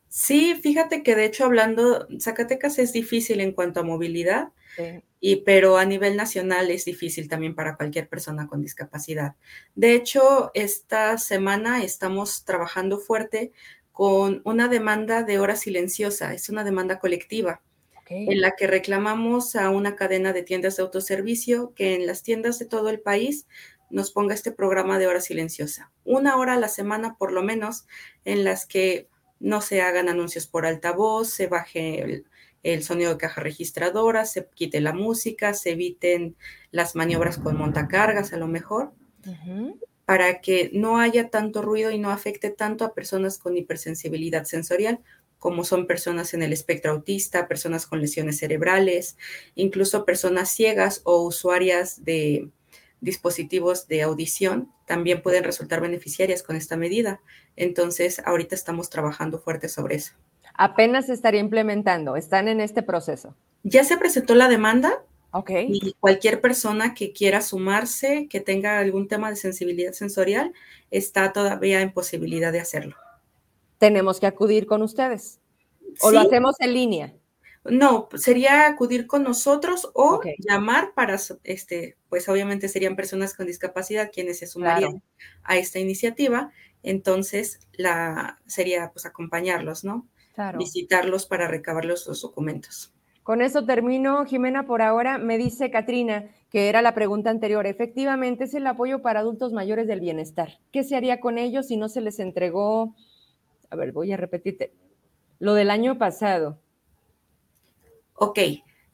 Sí, fíjate que de hecho hablando, Zacatecas es difícil en cuanto a movilidad, y, pero a nivel nacional es difícil también para cualquier persona con discapacidad. De hecho, esta semana estamos trabajando fuerte con una demanda de hora silenciosa, es una demanda colectiva. en la que reclamamos a una cadena de tiendas de autoservicio que en las tiendas de todo el país nos ponga este programa de hora silenciosa. Una hora a la semana por lo menos en las que no se hagan anuncios por altavoz, se baje el, sonido de caja registradora, se quite la música, se eviten las maniobras con montacargas a lo mejor, para que no haya tanto ruido y no afecte tanto a personas con hipersensibilidad sensorial, como son personas en el espectro autista, personas con lesiones cerebrales, incluso personas ciegas o usuarias de dispositivos de audición también pueden resultar beneficiarias con esta medida. Entonces, ahorita estamos trabajando fuerte sobre eso. Apenas se estaría implementando, están en este proceso. Ya se presentó la demanda. Ok. Y cualquier persona que quiera sumarse, que tenga algún tema de sensibilidad sensorial, está todavía en posibilidad de hacerlo. Tenemos que acudir con ustedes. ¿O lo hacemos en línea? No, sería acudir con nosotros o llamar para, este, pues obviamente serían personas con discapacidad quienes se sumarían a esta iniciativa. Entonces, la sería pues acompañarlos, ¿no? Visitarlos para recabar los, documentos. Con eso termino, Jimena, por ahora. Me dice Katrina, que era la pregunta anterior, efectivamente es el apoyo para adultos mayores del bienestar. ¿Qué se haría con ellos si no se les entregó? A ver, voy a repetirte. Lo del año pasado Ok.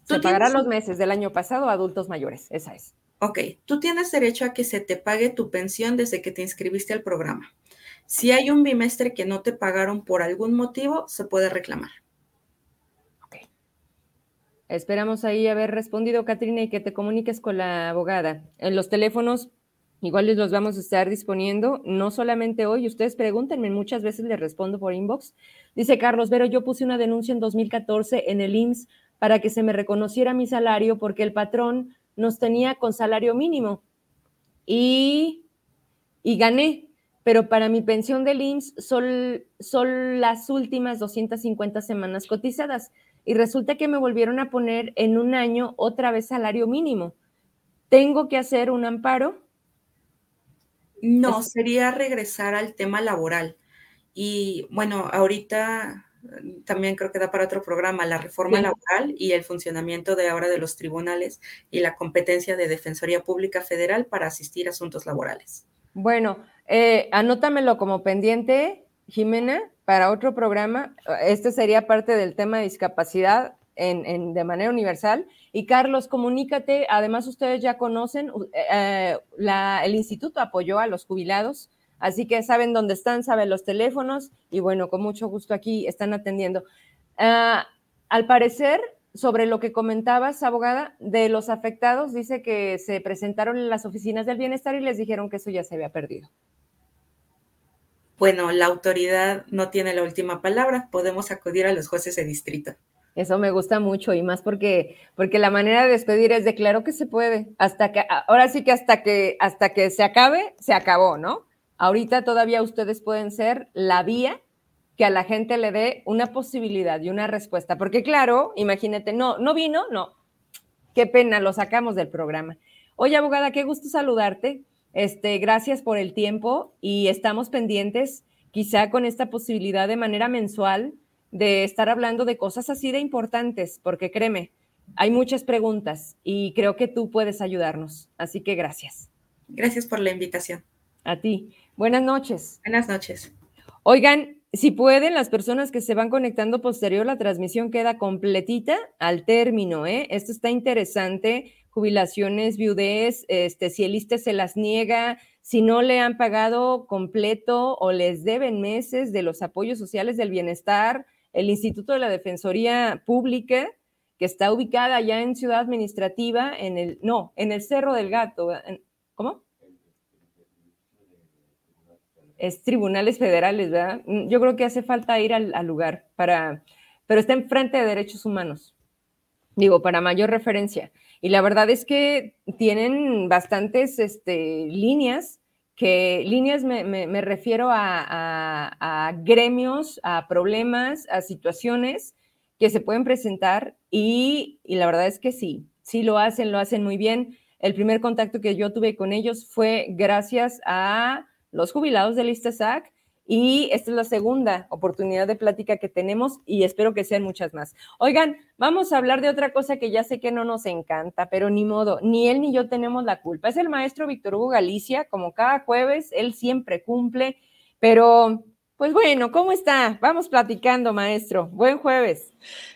Se pagará los meses del año pasado a adultos mayores, esa es. Ok, tú tienes derecho a que se te pague tu pensión desde que te inscribiste al programa. Si hay un bimestre que no te pagaron por algún motivo, se puede reclamar. Ok. Esperamos ahí haber respondido, Katrina, y que te comuniques con la abogada. En los teléfonos, igual los vamos a estar disponiendo, no solamente hoy, ustedes pregúntenme, muchas veces les respondo por inbox. Dice Carlos Vero, yo puse una denuncia en 2014 en el IMSS para que se me reconociera mi salario porque el patrón nos tenía con salario mínimo y, y gané, pero para mi pensión del IMSS son, son las últimas 250 semanas cotizadas y resulta que me volvieron a poner en un año otra vez salario mínimo. ¿Tengo que hacer un amparo? No, sería regresar al tema laboral. Y bueno, ahorita también creo que da para otro programa, la reforma laboral y el funcionamiento de ahora de los tribunales y la competencia de Defensoría Pública Federal para asistir a asuntos laborales. Bueno, eh, anótamelo como pendiente, Jimena, para otro programa. Este sería parte del tema de discapacidad en, de manera universal. Y Carlos, comunícate, además ustedes ya conocen, eh, el instituto apoyó a los jubilados Así que saben dónde están, saben los teléfonos y bueno, con mucho gusto aquí están atendiendo. Ah, al parecer, sobre lo que comentabas, abogada, de los afectados, dice que se presentaron en las oficinas del bienestar y les dijeron que eso ya se había perdido. Bueno, la autoridad no tiene la última palabra, podemos acudir a los jueces de distrito. Eso me gusta mucho y más porque, porque la manera de despedir es de claro que se puede. Hasta que, ahora sí que hasta que, hasta que se acabe, se acabó, ¿no? Ahorita todavía ustedes pueden ser la vía que a la gente le dé una posibilidad y una respuesta. Porque claro, imagínate, no, no vino, no. Qué pena, lo sacamos del programa. Oye, abogada, qué gusto saludarte. Este, gracias por el tiempo y estamos pendientes, quizá con esta posibilidad de manera mensual de estar hablando de cosas así de importantes, porque créeme, hay muchas preguntas y creo que tú puedes ayudarnos. Así que gracias. Gracias por la invitación. A ti. Buenas noches. Buenas noches. Oigan, si pueden, las personas que se van conectando posterior, la transmisión queda completita al término, ¿eh? Esto está interesante. Jubilaciones, viudez, este, si el ISTE se las niega, si no le han pagado completo o les deben meses de los apoyos sociales del bienestar, el Instituto de la Defensoría Pública, que está ubicada allá en Ciudad Administrativa, en el, no, en el Cerro del Gato. ¿Cómo? Es tribunales federales, ¿verdad? Mm, yo creo que hace falta ir al, lugar para, pero está enfrente de derechos humanos. Digo, para mayor referencia. Y la verdad es que tienen bastantes este, líneas que líneas me, refiero a, gremios, a problemas, a situaciones que se pueden presentar y, y, la verdad es que sí, sí lo hacen, lo hacen muy bien. El primer contacto que yo tuve con ellos fue gracias a los jubilados de SAC y esta es la segunda oportunidad de plática que tenemos y espero que sean muchas más. Oigan, vamos a hablar de otra cosa que ya sé que no nos encanta, pero ni modo, ni él ni yo tenemos la culpa. Es el maestro Víctor Hugo Galicia, como cada jueves, él siempre cumple, pero pues bueno, ¿cómo está? Vamos platicando, maestro. Buen jueves.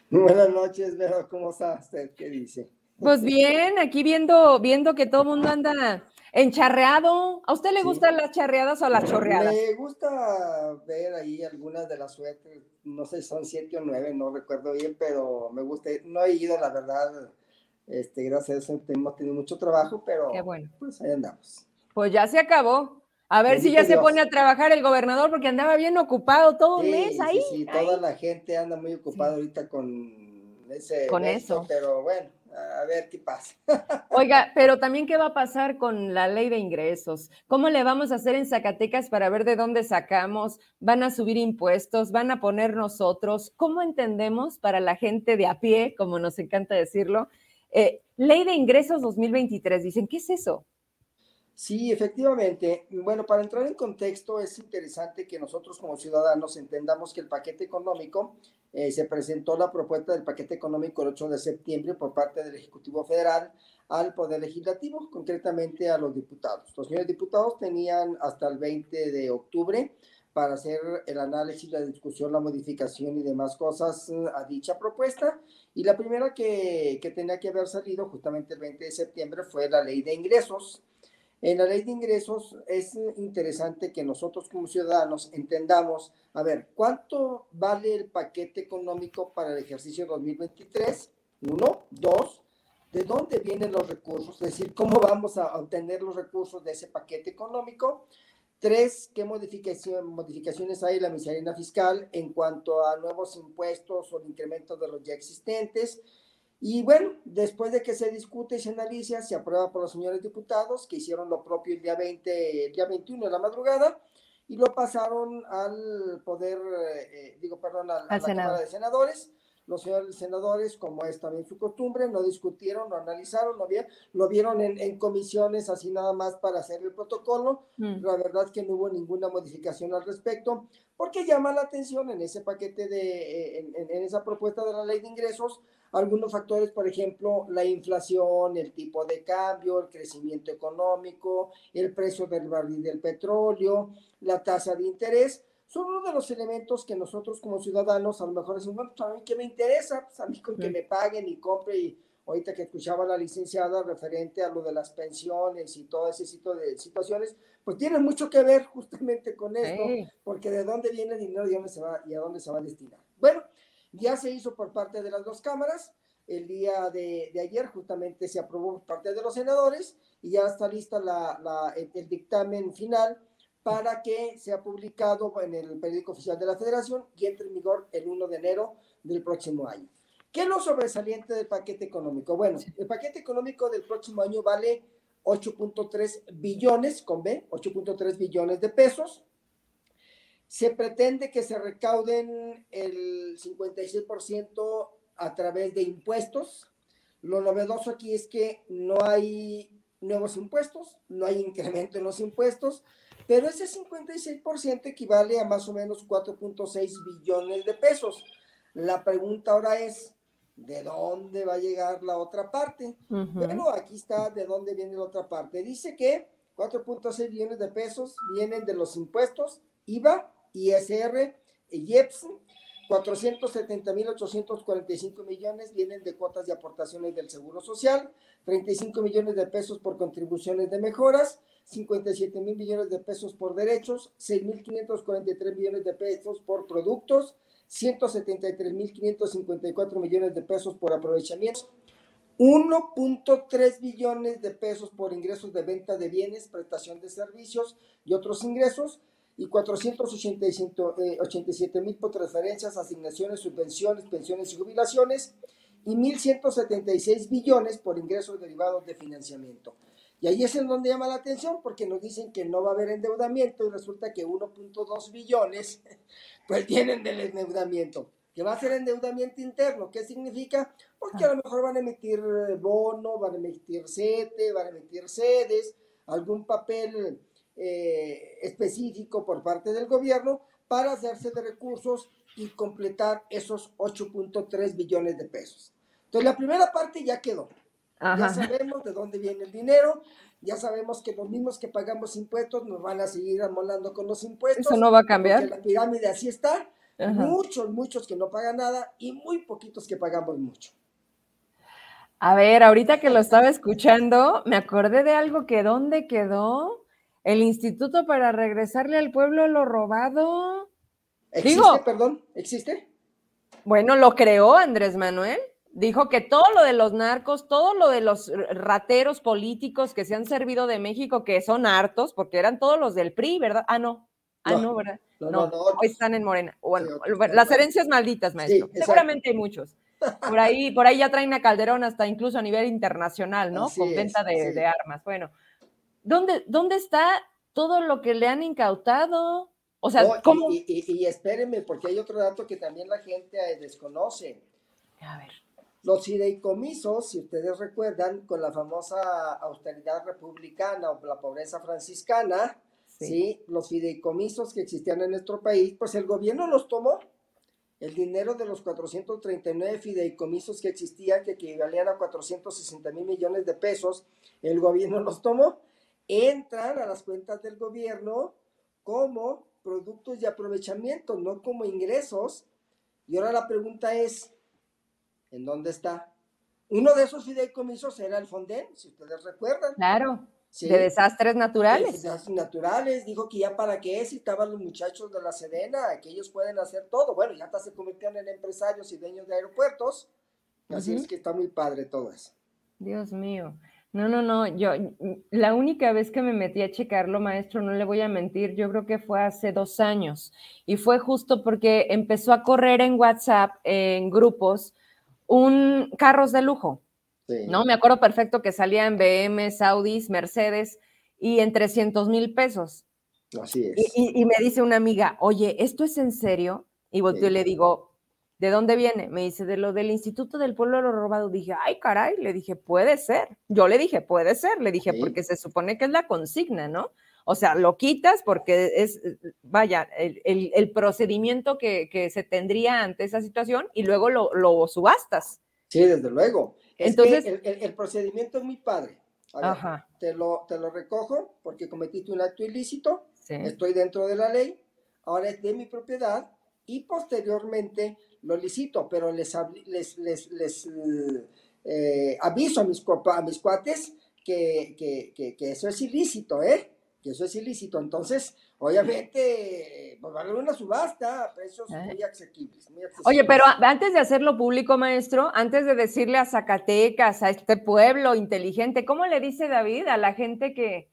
Buenas noches, Vero, ¿cómo está usted? ¿Qué dice? Pues bien, aquí viendo, viendo que todo el mundo anda Encharreado. ¿A usted le gustan las charreadas o las chorreadas? Me gusta ver ahí algunas de las suertes, no sé, son siete o nueve, no recuerdo bien, pero me gusta. No he ido, la verdad, este, gracias a eso hemos tenido mucho trabajo, pero Qué bueno. pues ahí andamos. Pues ya se acabó. A ver si ya se pone a trabajar el gobernador porque andaba bien ocupado todo un mes ahí. Sí, sí, toda la gente anda muy ocupada ahorita con ese. Con eso. Pero bueno, a ver qué pasa. *laughs* Oiga, pero también qué va a pasar con la ley de ingresos. ¿Cómo le vamos a hacer en Zacatecas para ver de dónde sacamos? ¿Van a subir impuestos? ¿Van a poner nosotros? ¿Cómo entendemos para la gente de a pie, como nos encanta decirlo? Eh, ley de ingresos 2023, dicen, ¿qué es eso? Sí, efectivamente. Bueno, para entrar en contexto, es interesante que nosotros como ciudadanos entendamos que el paquete económico, eh, se presentó la propuesta del paquete económico el 8 de septiembre por parte del Ejecutivo Federal al Poder Legislativo, concretamente a los diputados. Los señores diputados tenían hasta el 20 de octubre para hacer el análisis, la discusión, la modificación y demás cosas mm, a dicha propuesta. Y la primera que, que tenía que haber salido justamente el 20 de septiembre fue la ley de ingresos en la ley de ingresos es interesante que nosotros como ciudadanos entendamos, a ver, ¿cuánto vale el paquete económico para el ejercicio 2023? Uno, dos, ¿de dónde vienen los recursos? Es decir, ¿cómo vamos a obtener los recursos de ese paquete económico? Tres, ¿qué modificaciones hay en la miscelánea fiscal en cuanto a nuevos impuestos o incrementos de los ya existentes? Y bueno, después de que se discute y se analiza, se aprueba por los señores diputados, que hicieron lo propio el día 20, el día 21 de la madrugada, y lo pasaron al poder, eh, digo, perdón, a, la Cámara de Senadores. Los señores senadores, como es también su costumbre, no discutieron, no analizaron, lo, vieron, lo vieron en, comisiones así nada más para hacer el protocolo. Mm. La verdad es que no hubo ninguna modificación al respecto, porque llama la atención en ese paquete de, eh, en esa propuesta de la ley de ingresos, algunos factores, por ejemplo, la inflación, el tipo de cambio, el crecimiento económico, el precio del barril del petróleo, la tasa de interés, son uno de los elementos que nosotros como ciudadanos a lo mejor decimos, bueno, pues a mí que me interesa, pues a mí con que me paguen y compre y ahorita que escuchaba la licenciada referente a lo de las pensiones y todo ese tipo de situaciones, pues tiene mucho que ver justamente con esto, porque de dónde viene el dinero y, dónde se va, y a dónde se va a destinar. Bueno, ya se hizo por parte de las dos cámaras. El día de, ayer justamente se aprobó por parte de los senadores y ya está lista la, el, dictamen final para que sea publicado en el periódico oficial de la federación y entre en vigor el 1 de enero del próximo año. ¿Qué es lo sobresaliente del paquete económico? Bueno, el paquete económico del próximo año vale 8.3 billones, con B, 8.3 billones de pesos. Se pretende que se recauden el 56% a través de impuestos. Lo novedoso aquí es que no hay nuevos impuestos, no hay incremento en los impuestos, pero ese 56% equivale a más o menos 4.6 billones de pesos. La pregunta ahora es, ¿de dónde va a llegar la otra parte? Bueno, aquí está de dónde viene la otra parte. Dice que 4.6 billones de pesos vienen de los impuestos, IVA, ISR, IEPS, 470.845 millones vienen de cuotas de aportaciones del Seguro Social, 35 millones de pesos por contribuciones de mejoras, 57 mil millones de pesos por derechos, 6.543 millones de pesos por productos, 173.554 millones de pesos por aprovechamiento, 1.3 billones de pesos por ingresos de venta de bienes, prestación de servicios y otros ingresos, y 487 mil por transferencias, asignaciones, subvenciones, pensiones y jubilaciones, y 1.176 billones por ingresos derivados de financiamiento. Y ahí es en donde llama la atención porque nos dicen que no va a haber endeudamiento y resulta que 1.2 billones *laughs* pues vienen del endeudamiento, que va a ser endeudamiento interno. ¿Qué significa? Porque a lo mejor van a emitir bono, van a emitir CETE, van a emitir sedes, algún papel eh, específico por parte del gobierno para hacerse de recursos y completar esos 8.3 billones de pesos. Entonces la primera parte ya quedó. Ya sabemos de dónde viene el dinero, ya sabemos que los mismos que pagamos impuestos nos van a seguir amolando con los impuestos. Eso no va a cambiar. La pirámide así está. Muchos, muchos que no pagan nada y muy poquitos que pagamos mucho. A ver, ahorita que lo estaba escuchando, me acordé de algo que dónde quedó el instituto para regresarle al pueblo lo robado. ¿Existe, perdón? ¿Existe? Bueno, lo creó Andrés Manuel. Dijo que todo lo de los narcos, todo lo de los rateros políticos que se han servido de México, que son hartos, porque eran todos los del PRI, ¿verdad? Ah, no. Ah, no, ¿verdad? No, hoy están en Morena. Bueno, las herencias malditas, maestro. Seguramente hay muchos. Por ahí, por ahí ya traen a Calderón hasta incluso a nivel internacional, ¿no? Con venta de, armas. Bueno, ¿dónde, ¿dónde está todo lo que le han incautado? O sea, ¿cómo? Y, y, espérenme, porque hay otro dato que también la gente eh, desconoce. A ver. Los fideicomisos, si ustedes recuerdan, con la famosa austeridad republicana o la pobreza franciscana, sí. los fideicomisos que existían en nuestro país, pues el gobierno los tomó. El dinero de los 439 fideicomisos que existían, que equivalían a 460 mil millones de pesos, el gobierno *laughs* los tomó. Entran a las cuentas del gobierno como productos de aprovechamiento, no como ingresos. Y ahora la pregunta es, ¿En dónde está? Uno de esos fideicomisos era el Fonden, si ustedes recuerdan. Claro, de desastres naturales. De desastres naturales, dijo que ya para qué si estaban los muchachos de la Sedena, que ellos pueden hacer todo. Bueno, ya hasta se convirtieron en empresarios y dueños de aeropuertos. Así es que está muy padre todo eso. Dios mío. No, no, no, yo la única vez que me metí a checarlo, maestro, no le voy a mentir, yo creo que fue hace dos años y fue justo porque empezó a correr en WhatsApp, en grupos, un carros de lujo. ¿No? Me acuerdo perfecto que salían BM, Saudis, Mercedes y en 300 mil pesos. Así es. Y, me dice una amiga, oye, ¿esto es en serio? Y volteo y le digo, ¿de dónde viene? Me dice, de lo del Instituto del Pueblo de lo Robado. Dije, ay, caray, le dije, puede ser. Yo le dije, puede ser, le dije, porque se supone que es la consigna, ¿no? O sea, lo quitas porque es, vaya, el, procedimiento que, se tendría ante esa situación y luego lo, subastas. Sí, desde luego. Entonces, el, procedimiento es muy padre. Te, lo, te lo recojo porque cometiste un acto ilícito, estoy dentro de la ley, ahora es de mi propiedad y posteriormente lo licito, pero les, les, les, eh, aviso a mis, a mis cuates que, que, que, eso es ilícito, ¿eh? eso es ilícito. Entonces, obviamente, pues va a haber una subasta a precios eh. muy asequibles, Oye, pero antes de hacerlo público, maestro, antes de decirle a Zacatecas, a este pueblo inteligente, ¿cómo le dice David a la gente que...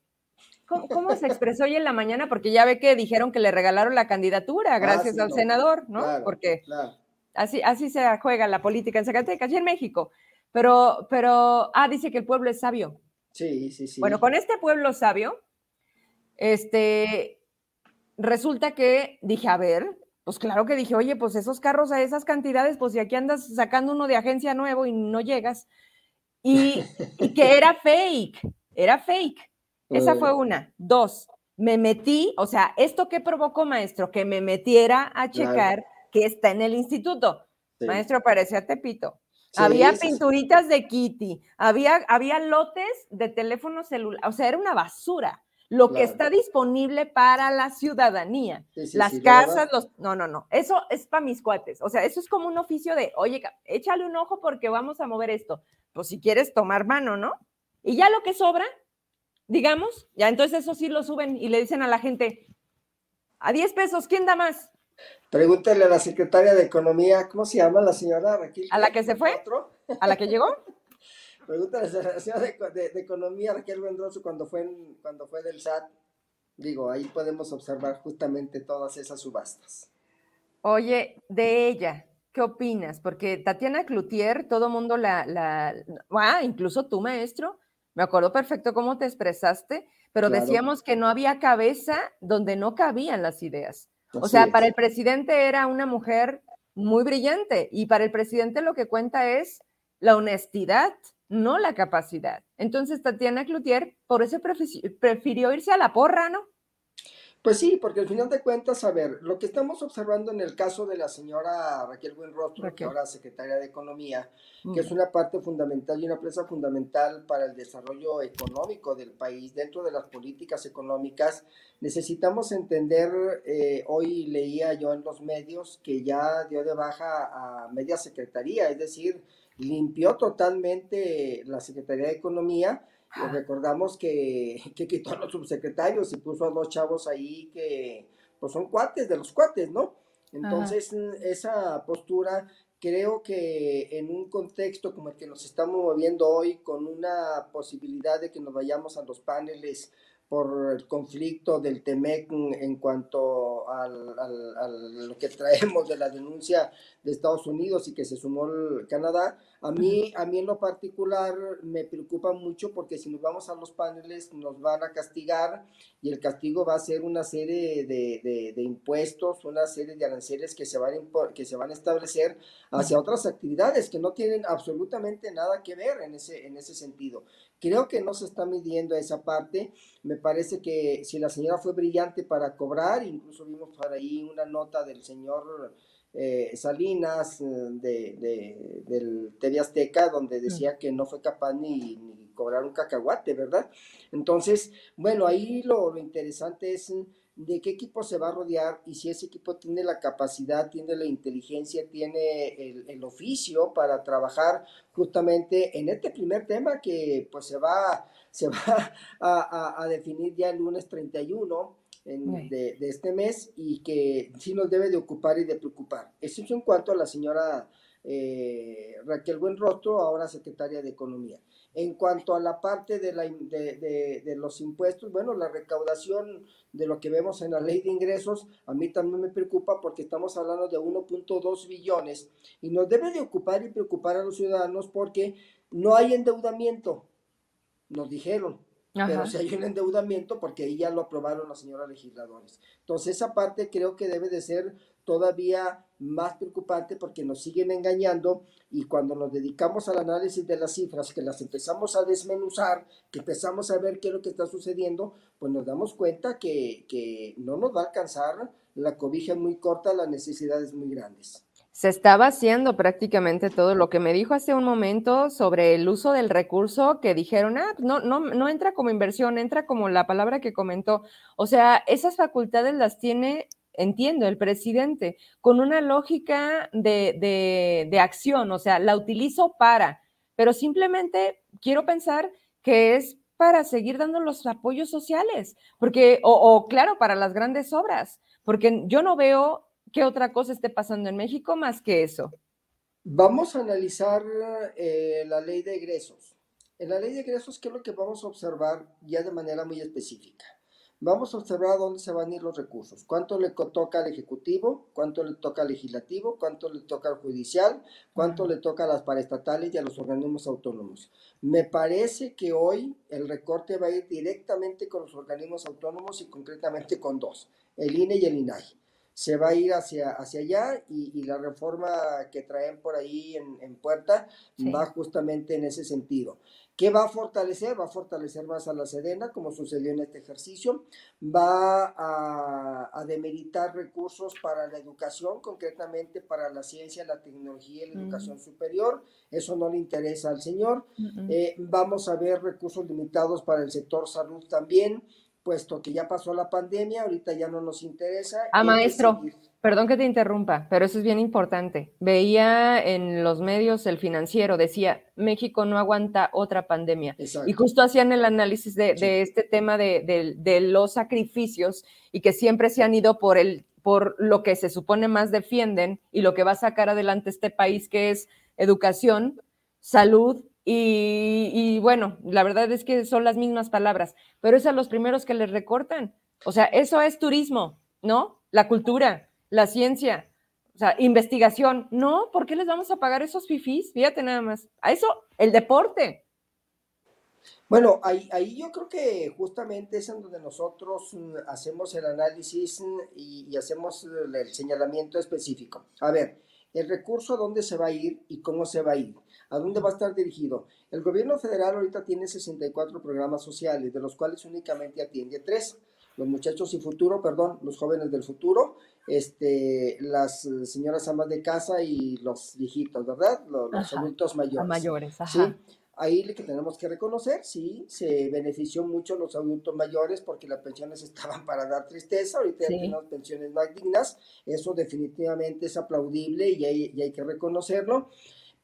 ¿Cómo, se expresó hoy en la mañana? Porque ya ve que dijeron que le regalaron la candidatura ah, gracias al senador, ¿no? Porque Así, así se juega la política en Zacatecas y en México. Pero, pero, ah, dice que el pueblo es sabio. Sí, sí, sí. Bueno, con este pueblo sabio, este, resulta que dije, a ver, pues claro que dije, oye, pues esos carros a esas cantidades, pues si aquí andas sacando uno de agencia nuevo y no llegas. Y, *laughs* que era fake, era fake. Esa fue una. Dos, me metí, o sea, ¿esto qué provocó, maestro? Que me metiera a checar que está en el instituto. Maestro, parecía Tepito. había pinturitas de Kitty, había, había lotes de teléfono celular, o sea, era una basura lo que está disponible para la ciudadanía. Las casas, los... No, no, no. Eso es para mis cuates. O sea, eso es como un oficio de, oye, échale un ojo porque vamos a mover esto. Pues si quieres tomar mano, ¿no? Y ya lo que sobra, digamos, ya entonces eso sí lo suben y le dicen a la gente, a 10 pesos, ¿quién da más? Pregúntale a la secretaria de Economía, ¿cómo se llama la señora Raquel? ¿A la que se fue? ¿A la que llegó? *laughs* Pregúntale a la señora de, Economía Raquel Mendroso cuando fue, cuando fue del SAT. Digo, ahí podemos observar justamente todas esas subastas. Oye, de ella, ¿qué opinas? Porque Tatiana Cloutier, todo mundo la, la, ah, incluso tú, maestro, me acuerdo perfecto cómo te expresaste, pero decíamos que no había cabeza donde no cabían las ideas. O sea, para el presidente era una mujer muy brillante y para el presidente lo que cuenta es la honestidad, no la capacidad. Entonces, Tatiana Cloutier, por eso prefirió irse a la porra, ¿no? Pues sí, porque al final de cuentas, a ver, lo que estamos observando en el caso de la señora Raquel Buenrostro, que ahora es secretaria de Economía, que es mm. una parte fundamental y una pieza fundamental para el desarrollo económico del país, dentro de las políticas económicas, necesitamos entender, eh, hoy leía yo en los medios que ya dio de baja a media secretaría, es decir, limpió totalmente la Secretaría de Economía. Ah. recordamos que, *laughs* que, quitó a los subsecretarios y puso a dos chavos ahí que pues son cuates de los cuates, ¿no? Entonces, esa postura creo que en un contexto como el que nos estamos moviendo hoy, con una posibilidad de que nos vayamos a los paneles por el conflicto del TEMEC en cuanto a lo que traemos de la denuncia de Estados Unidos y que se sumó el Canadá, a mí, a mí en lo particular me preocupa mucho porque si nos vamos a los paneles nos van a castigar y el castigo va a ser una serie de, de, impuestos, una serie de aranceles que se, van que se van a establecer hacia otras actividades que no tienen absolutamente nada que ver en ese, en ese sentido. Creo que no se está midiendo esa parte. Me parece que si la señora fue brillante para cobrar, incluso vimos por ahí una nota del señor eh, Salinas eh, de, del TV Azteca, donde decía que no fue capaz ni, ni, cobrar un cacahuate, ¿verdad? Entonces, bueno, ahí lo, lo interesante es de qué equipo se va a rodear y si ese equipo tiene la capacidad, tiene la inteligencia, tiene el, oficio para trabajar justamente en este primer tema que pues se va, se va a, definir ya el lunes 31 de, este mes y que sí nos debe de ocupar y de preocupar. Eso es en cuanto a la señora eh, Raquel Buenrostro, ahora secretaria de Economía. En cuanto a la parte de, la, de, de, los impuestos, bueno, la recaudación de lo que vemos en la ley de ingresos, a mí también me preocupa porque estamos hablando de 1.2 billones y nos debe de ocupar y preocupar a los ciudadanos porque no hay endeudamiento, nos dijeron, pero si hay un endeudamiento porque ahí ya lo aprobaron las señoras legisladores. Entonces esa parte creo que debe de ser todavía más preocupante porque nos siguen engañando y cuando nos dedicamos al análisis de las cifras, que las empezamos a desmenuzar, que empezamos a ver qué es lo que está sucediendo, pues nos damos cuenta que, que no nos va a alcanzar la cobija muy corta, las necesidades muy grandes se estaba haciendo prácticamente todo lo que me dijo hace un momento sobre el uso del recurso que dijeron, ah, no, no, no entra como inversión, entra como la palabra que comentó. O sea, esas facultades las tiene, entiendo, el presidente, con una lógica de, de, acción, o sea, la utilizo para, pero simplemente quiero pensar que es para seguir dando los apoyos sociales, porque, o, o claro, para las grandes obras, porque yo no veo qué otra cosa esté pasando en México más que eso. Vamos a analizar eh, la ley de egresos. En la ley de egresos, ¿qué es lo que vamos a observar ya de manera muy específica? Vamos a observar dónde se van a ir los recursos, cuánto le toca al Ejecutivo, cuánto le toca al Legislativo, cuánto le toca al Judicial, cuánto le toca a las paraestatales y a los organismos autónomos. Me parece que hoy el recorte va a ir directamente con los organismos autónomos y concretamente con dos, el INE y el INAI se va a ir hacia, hacia allá y, la reforma que traen por ahí en, puerta va justamente en ese sentido. ¿Qué va a fortalecer? Va a fortalecer más a la Sedena, como sucedió en este ejercicio. Va a, a demeritar recursos para la educación, concretamente para la ciencia, la tecnología y la educación superior. Eso no le interesa al señor. Eh, vamos a ver recursos limitados para el sector salud también puesto que ya pasó la pandemia, ahorita ya no nos interesa. Ah, maestro, perdón que te interrumpa, pero eso es bien importante. Veía en los medios el financiero, decía, México no aguanta otra pandemia. Y justo hacían el análisis de, este tema de, de, los sacrificios y que siempre se han ido por, el, por lo que se supone más defienden y lo que va a sacar adelante este país, que es educación, salud y, bueno, la verdad es que son las mismas palabras, pero es a los primeros que les recortan. O sea, eso es turismo, ¿no? La cultura, la ciencia, o sea, investigación. No, ¿por qué les vamos a pagar esos fifís? Fíjate nada más. A eso, el deporte. Bueno, ahí, ahí yo creo que justamente es en donde nosotros mm, hacemos el análisis mm, y, y hacemos el señalamiento específico. A ver, el recurso a dónde se va a ir y cómo se va a ir. ¿A dónde va a estar dirigido? El gobierno federal ahorita tiene 64 programas sociales, de los cuales únicamente atiende tres. Los muchachos y futuro, perdón, los jóvenes del futuro, este, las señoras amas de casa y los viejitos, ¿verdad? Los, adultos mayores. mayores, ajá. ¿sí? Ahí que tenemos que reconocer, sí, se benefició mucho los adultos mayores porque las pensiones estaban para dar tristeza, ahorita ya tenemos pensiones más dignas, eso definitivamente es aplaudible y y hay que reconocerlo.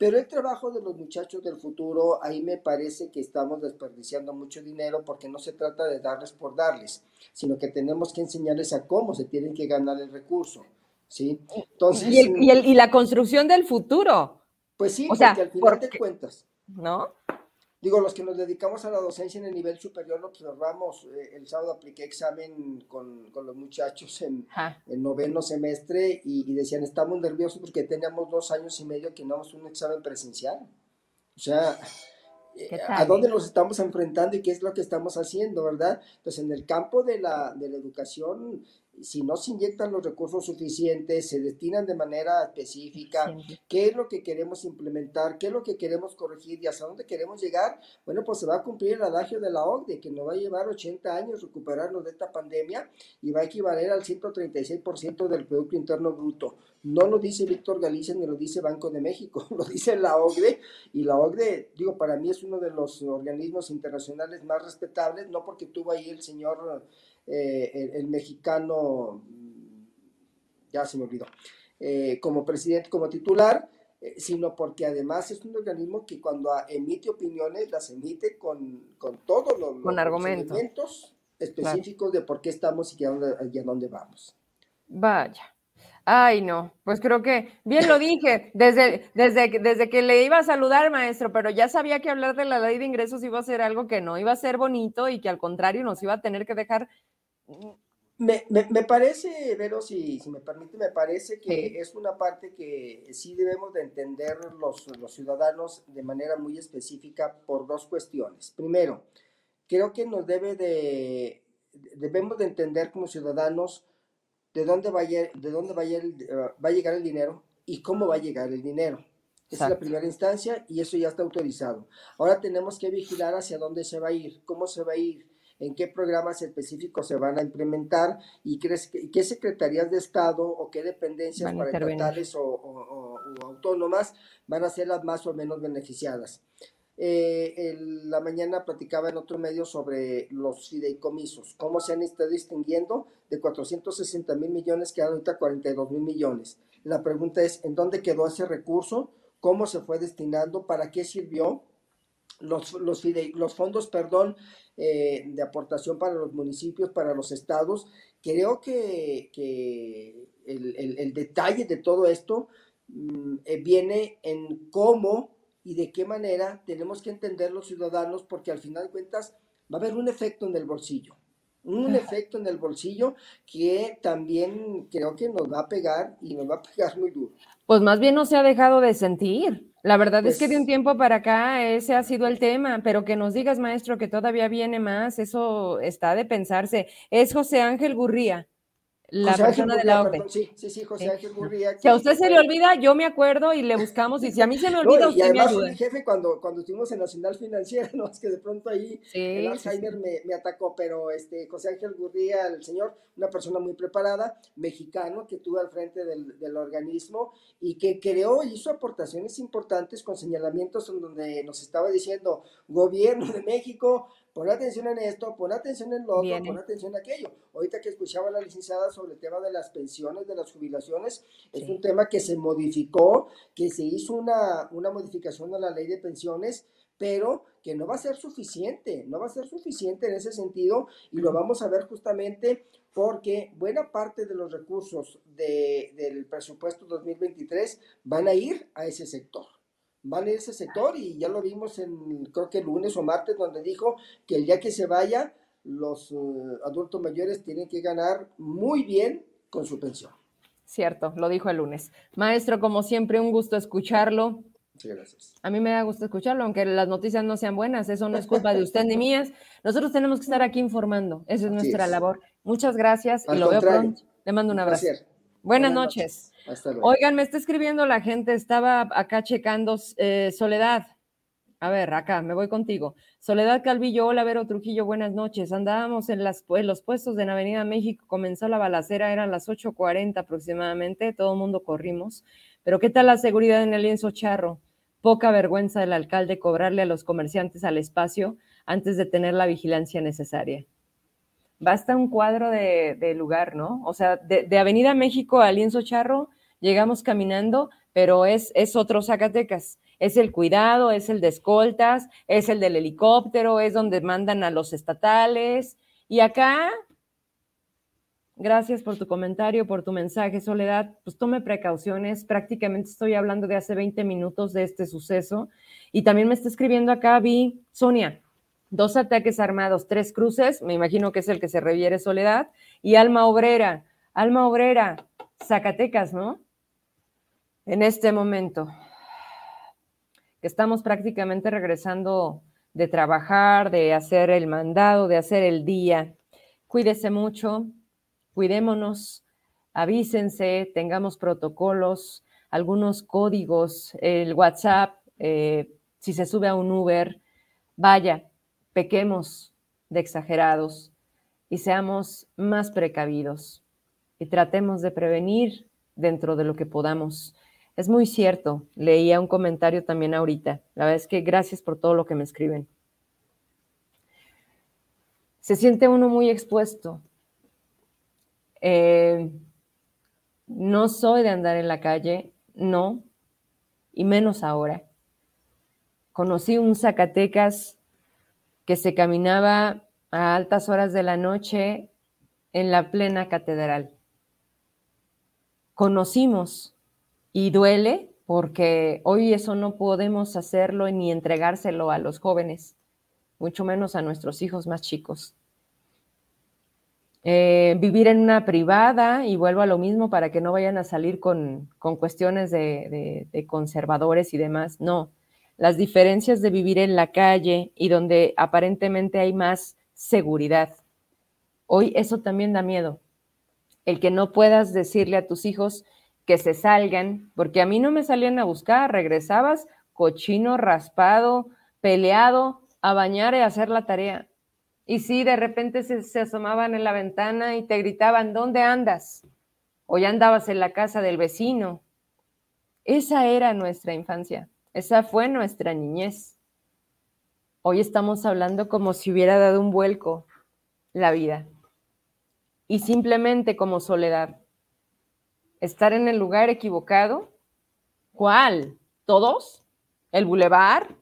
Pero el trabajo de los muchachos del futuro, ahí me parece que estamos desperdiciando mucho dinero porque no se trata de darles por darles, sino que tenemos que enseñarles a cómo se tienen que ganar el recurso. ¿sí? Entonces, y, la construcción del futuro. Pues sí, porque al final de cuentas. ¿No? Digo, los que nos dedicamos a la docencia en el nivel superior lo observamos. Eh, el sábado apliqué examen con, los muchachos en el noveno semestre y, decían, estamos nerviosos porque teníamos dos años y medio que no hemos un examen presencial. O sea, eh, ¿a dónde nos estamos enfrentando y qué es lo que estamos haciendo, verdad? Entonces, en el campo de la, de la educación, si no se inyectan los recursos suficientes, se destinan de manera específica, qué es lo que queremos implementar, qué es lo que queremos corregir y hasta dónde queremos llegar, bueno, pues se va a cumplir el adagio de la OCDE, que nos va a llevar 80 años recuperarnos de esta pandemia y va a equivaler al 136% del Producto Interno Bruto. No lo dice Víctor Galicia ni lo dice Banco de México, *laughs* lo dice la OCDE y la OCDE, digo, para mí es uno de los organismos internacionales más respetables, no porque tuvo ahí el señor eh, el, mexicano, mm, ya se me olvidó, eh, como presidente, como titular, eh, sino porque además es un organismo que cuando emite opiniones las emite con, con todos los, con argumentos específicos de por qué estamos y a dónde, dónde vamos. Vaya. Ay, no, pues creo que bien lo dije desde, desde, desde que le iba a saludar, maestro, pero ya sabía que hablar de la ley de ingresos iba a ser algo que no iba a ser bonito y que al contrario nos iba a tener que dejar me, me, parece, Vero, si, si, me permite, me parece que es una parte que sí debemos de entender los, los ciudadanos de manera muy específica por dos cuestiones. Primero, creo que nos debe de, debemos de entender como ciudadanos de dónde va a, de dónde va a, va a llegar el dinero y cómo va a llegar el dinero. Esa es la primera instancia y eso ya está autorizado. Ahora tenemos que vigilar hacia dónde se va a ir, cómo se va a ir, en qué programas específicos se van a implementar y qué, secretarías de Estado o qué dependencias paraestatales o, o, autónomas van a ser las más o menos beneficiadas. Eh, la mañana platicaba en otro medio sobre los fideicomisos, cómo se han estado distinguiendo de 460 mil millones, quedan ahorita 42 mil millones. La pregunta es, ¿en dónde quedó ese recurso? ¿Cómo se fue destinando? ¿Para qué sirvió? Los, los, los fondos, perdón, eh, de aportación para los municipios, para los estados. Creo que, el, detalle de todo esto mm, eh, viene en cómo y de qué manera tenemos que entender los ciudadanos, porque al final de cuentas va a haber un efecto en el bolsillo. un efecto en el bolsillo que también creo que nos va a pegar y nos va a pegar muy duro. Pues más bien no se ha dejado de sentir. La verdad es que de un pues tiempo para acá ese ha sido el tema, pero que nos digas, maestro, que todavía viene más, eso está de pensarse. Es José Ángel Gurría la persona de la orden. sí, sí, sí, José Ángel Gurría. Si a usted se le olvida, yo me acuerdo y le buscamos, y si a mí se me olvida, no, y usted me ayuda. mi jefe cuando, cuando estuvimos en Nacional Financiera, *laughs* no, es que de pronto ahí el Alzheimer Me, me, atacó, pero este José Ángel Gurría, el señor, una persona muy preparada, mexicano, que tuvo al frente del, del organismo y que creó, hizo aportaciones importantes con señalamientos en donde nos estaba diciendo, gobierno de México, pon atención en esto, pon atención en lo otro, pon atención en aquello. Ahorita que escuchaba a la licenciada sobre el tema de las pensiones, de las jubilaciones, es un tema que se modificó, que se hizo una, una modificación a la ley de pensiones, pero que no va a ser suficiente, no va a ser suficiente en ese sentido y lo vamos a ver justamente porque buena parte de los recursos de, del presupuesto 2023 van a ir a ese sector van a ese sector y ya lo vimos en, creo que el lunes o martes, donde dijo que el día que se vaya, los eh, adultos mayores tienen que ganar muy bien con su pensión. Cierto, lo dijo el lunes. Maestro, como siempre, un gusto escucharlo. Sí, gracias. A mí me da gusto escucharlo, aunque las noticias no sean buenas, eso no es culpa de usted ni mías. Nosotros tenemos que estar aquí informando, esa es nuestra labor. Muchas gracias y lo veo pronto. Le mando un abrazo. Buenas, noches. Oigan, me está escribiendo la gente, estaba acá checando eh, Soledad. A ver, acá, me voy contigo. Soledad Calvillo, hola Vero Trujillo, buenas noches. Andábamos en, los puestos de Avenida México, comenzó la balacera, eran las 8.40 aproximadamente, todo el mundo corrimos. Pero ¿qué tal la seguridad en el lienzo charro? Poca vergüenza del alcalde cobrarle a los comerciantes al espacio antes de tener la vigilancia necesaria basta un cuadro de, lugar, ¿no? O sea, de, Avenida México a Lienzo Charro llegamos caminando, pero es, es otro Zacatecas. Es el cuidado, es el de escoltas, es el del helicóptero, es donde mandan a los estatales. Y acá, gracias por tu comentario, por tu mensaje, Soledad. Pues tome precauciones. Prácticamente estoy hablando de hace 20 minutos de este suceso. Y también me está escribiendo acá, vi, Sonia, dos ataques armados, tres cruces, me imagino que es el que se reviere Soledad, y Alma Obrera, Alma Obrera, Zacatecas, ¿no? En este momento, que estamos prácticamente regresando de trabajar, de hacer el mandado, de hacer el día. Cuídese mucho, cuidémonos, avísense, tengamos protocolos, algunos códigos, el WhatsApp, eh, si se sube a un Uber, vaya, pequemos de exagerados y seamos más precavidos y tratemos de prevenir dentro de lo que podamos. Es muy cierto, leía un comentario también ahorita. La verdad es que gracias por todo lo que me escriben. Se siente uno muy expuesto. Eh, no soy de andar en la calle, no, y menos ahora. Conocí un Zacatecas que se caminaba a altas horas de la noche en la plena catedral. Conocimos y duele porque hoy eso no podemos hacerlo ni entregárselo a los jóvenes, mucho menos a nuestros hijos más chicos. Eh, vivir en una privada, y vuelvo a lo mismo para que no vayan a salir con, cuestiones de conservadores y demás, no las diferencias de vivir en la calle y donde aparentemente hay más seguridad. Hoy eso también da miedo. El que no puedas decirle a tus hijos que se salgan, porque a mí no me salían a buscar, regresabas cochino, raspado, peleado, a bañar y a hacer la tarea. Y sí, de repente se, se, asomaban en la ventana y te gritaban, ¿dónde andas? O ya andabas en la casa del vecino. Esa era nuestra infancia. Esa fue nuestra niñez. Hoy estamos hablando como si hubiera dado un vuelco la vida. Y simplemente como soledad. Estar en el lugar equivocado. ¿Cuál? ¿Todos? ¿El bulevar?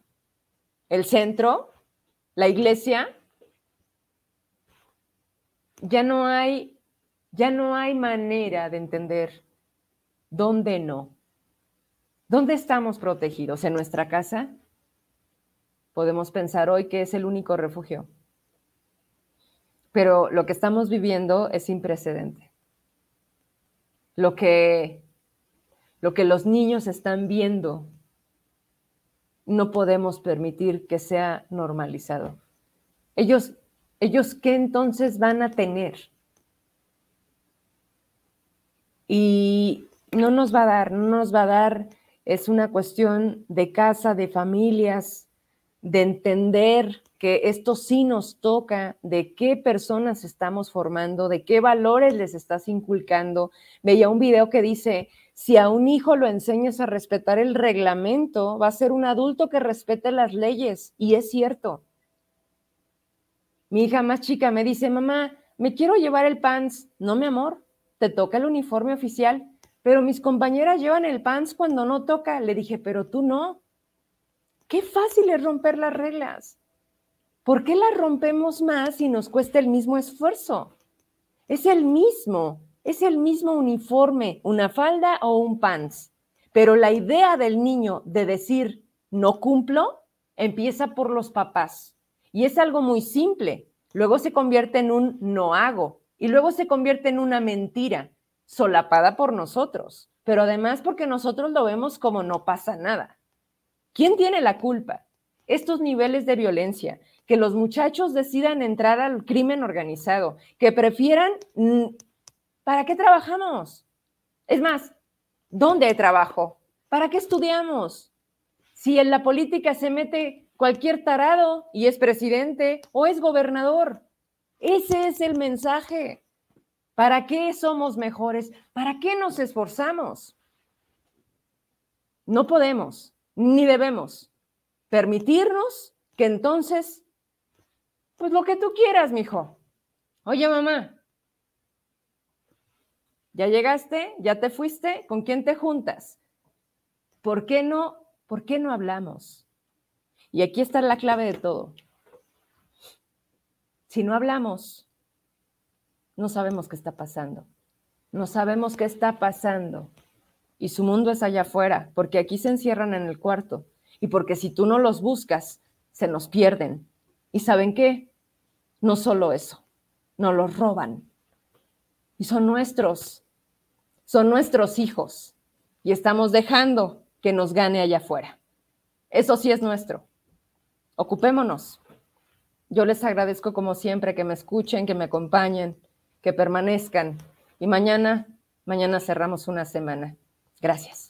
¿El centro? ¿La iglesia? Ya no hay, ya no hay manera de entender dónde no. ¿Dónde estamos protegidos? ¿En nuestra casa? Podemos pensar hoy que es el único refugio. pero lo que estamos viviendo es sin precedente. Lo que, lo que los niños están viendo, no podemos permitir que sea normalizado. Ellos, ellos ¿qué entonces van a tener? Y no nos va a dar, no nos va a dar, es una cuestión de casa, de familias, de entender que esto sí nos toca, de qué personas estamos formando, de qué valores les estás inculcando. Veía un video que dice, si a un hijo lo enseñas a respetar el reglamento, va a ser un adulto que respete las leyes. Y es cierto. Mi hija más chica me dice, mamá, me quiero llevar el pants. No, mi amor, te toca el uniforme oficial. Pero mis compañeras llevan el pants cuando no toca. Le dije, pero tú no. Qué fácil es romper las reglas. ¿Por qué las rompemos más y nos cuesta el mismo esfuerzo? Es el mismo, es el mismo uniforme, una falda o un pants. Pero la idea del niño de decir no cumplo empieza por los papás. Y es algo muy simple. Luego se convierte en un no hago y luego se convierte en una mentira solapada por nosotros, pero además porque nosotros lo vemos como no pasa nada. ¿Quién tiene la culpa? Estos niveles de violencia, que los muchachos decidan entrar al crimen organizado, que prefieran, mm, ¿para qué trabajamos? Es más, ¿dónde trabajo? ¿Para qué estudiamos? Si en la política se mete cualquier tarado y es presidente o es gobernador. Ese es el mensaje. ¿Para qué somos mejores? ¿Para qué nos esforzamos? No podemos ni debemos permitirnos que entonces, pues lo que tú quieras, mijo. Oye, mamá, ya llegaste, ya te fuiste, ¿con quién te juntas? ¿Por qué no, por qué no hablamos? Y aquí está la clave de todo. Si no hablamos, no sabemos qué está pasando. No sabemos qué está pasando y su mundo es allá afuera, porque aquí se encierran en el cuarto y porque si tú no los buscas, se nos pierden. ¿Y saben qué? No solo eso, nos los roban. Y son nuestros, son nuestros hijos y estamos dejando que nos gane allá afuera. Eso sí es nuestro. Ocupémonos. Yo les agradezco como siempre que me escuchen, que me acompañen, que permanezcan. Y mañana, mañana cerramos una semana. Gracias.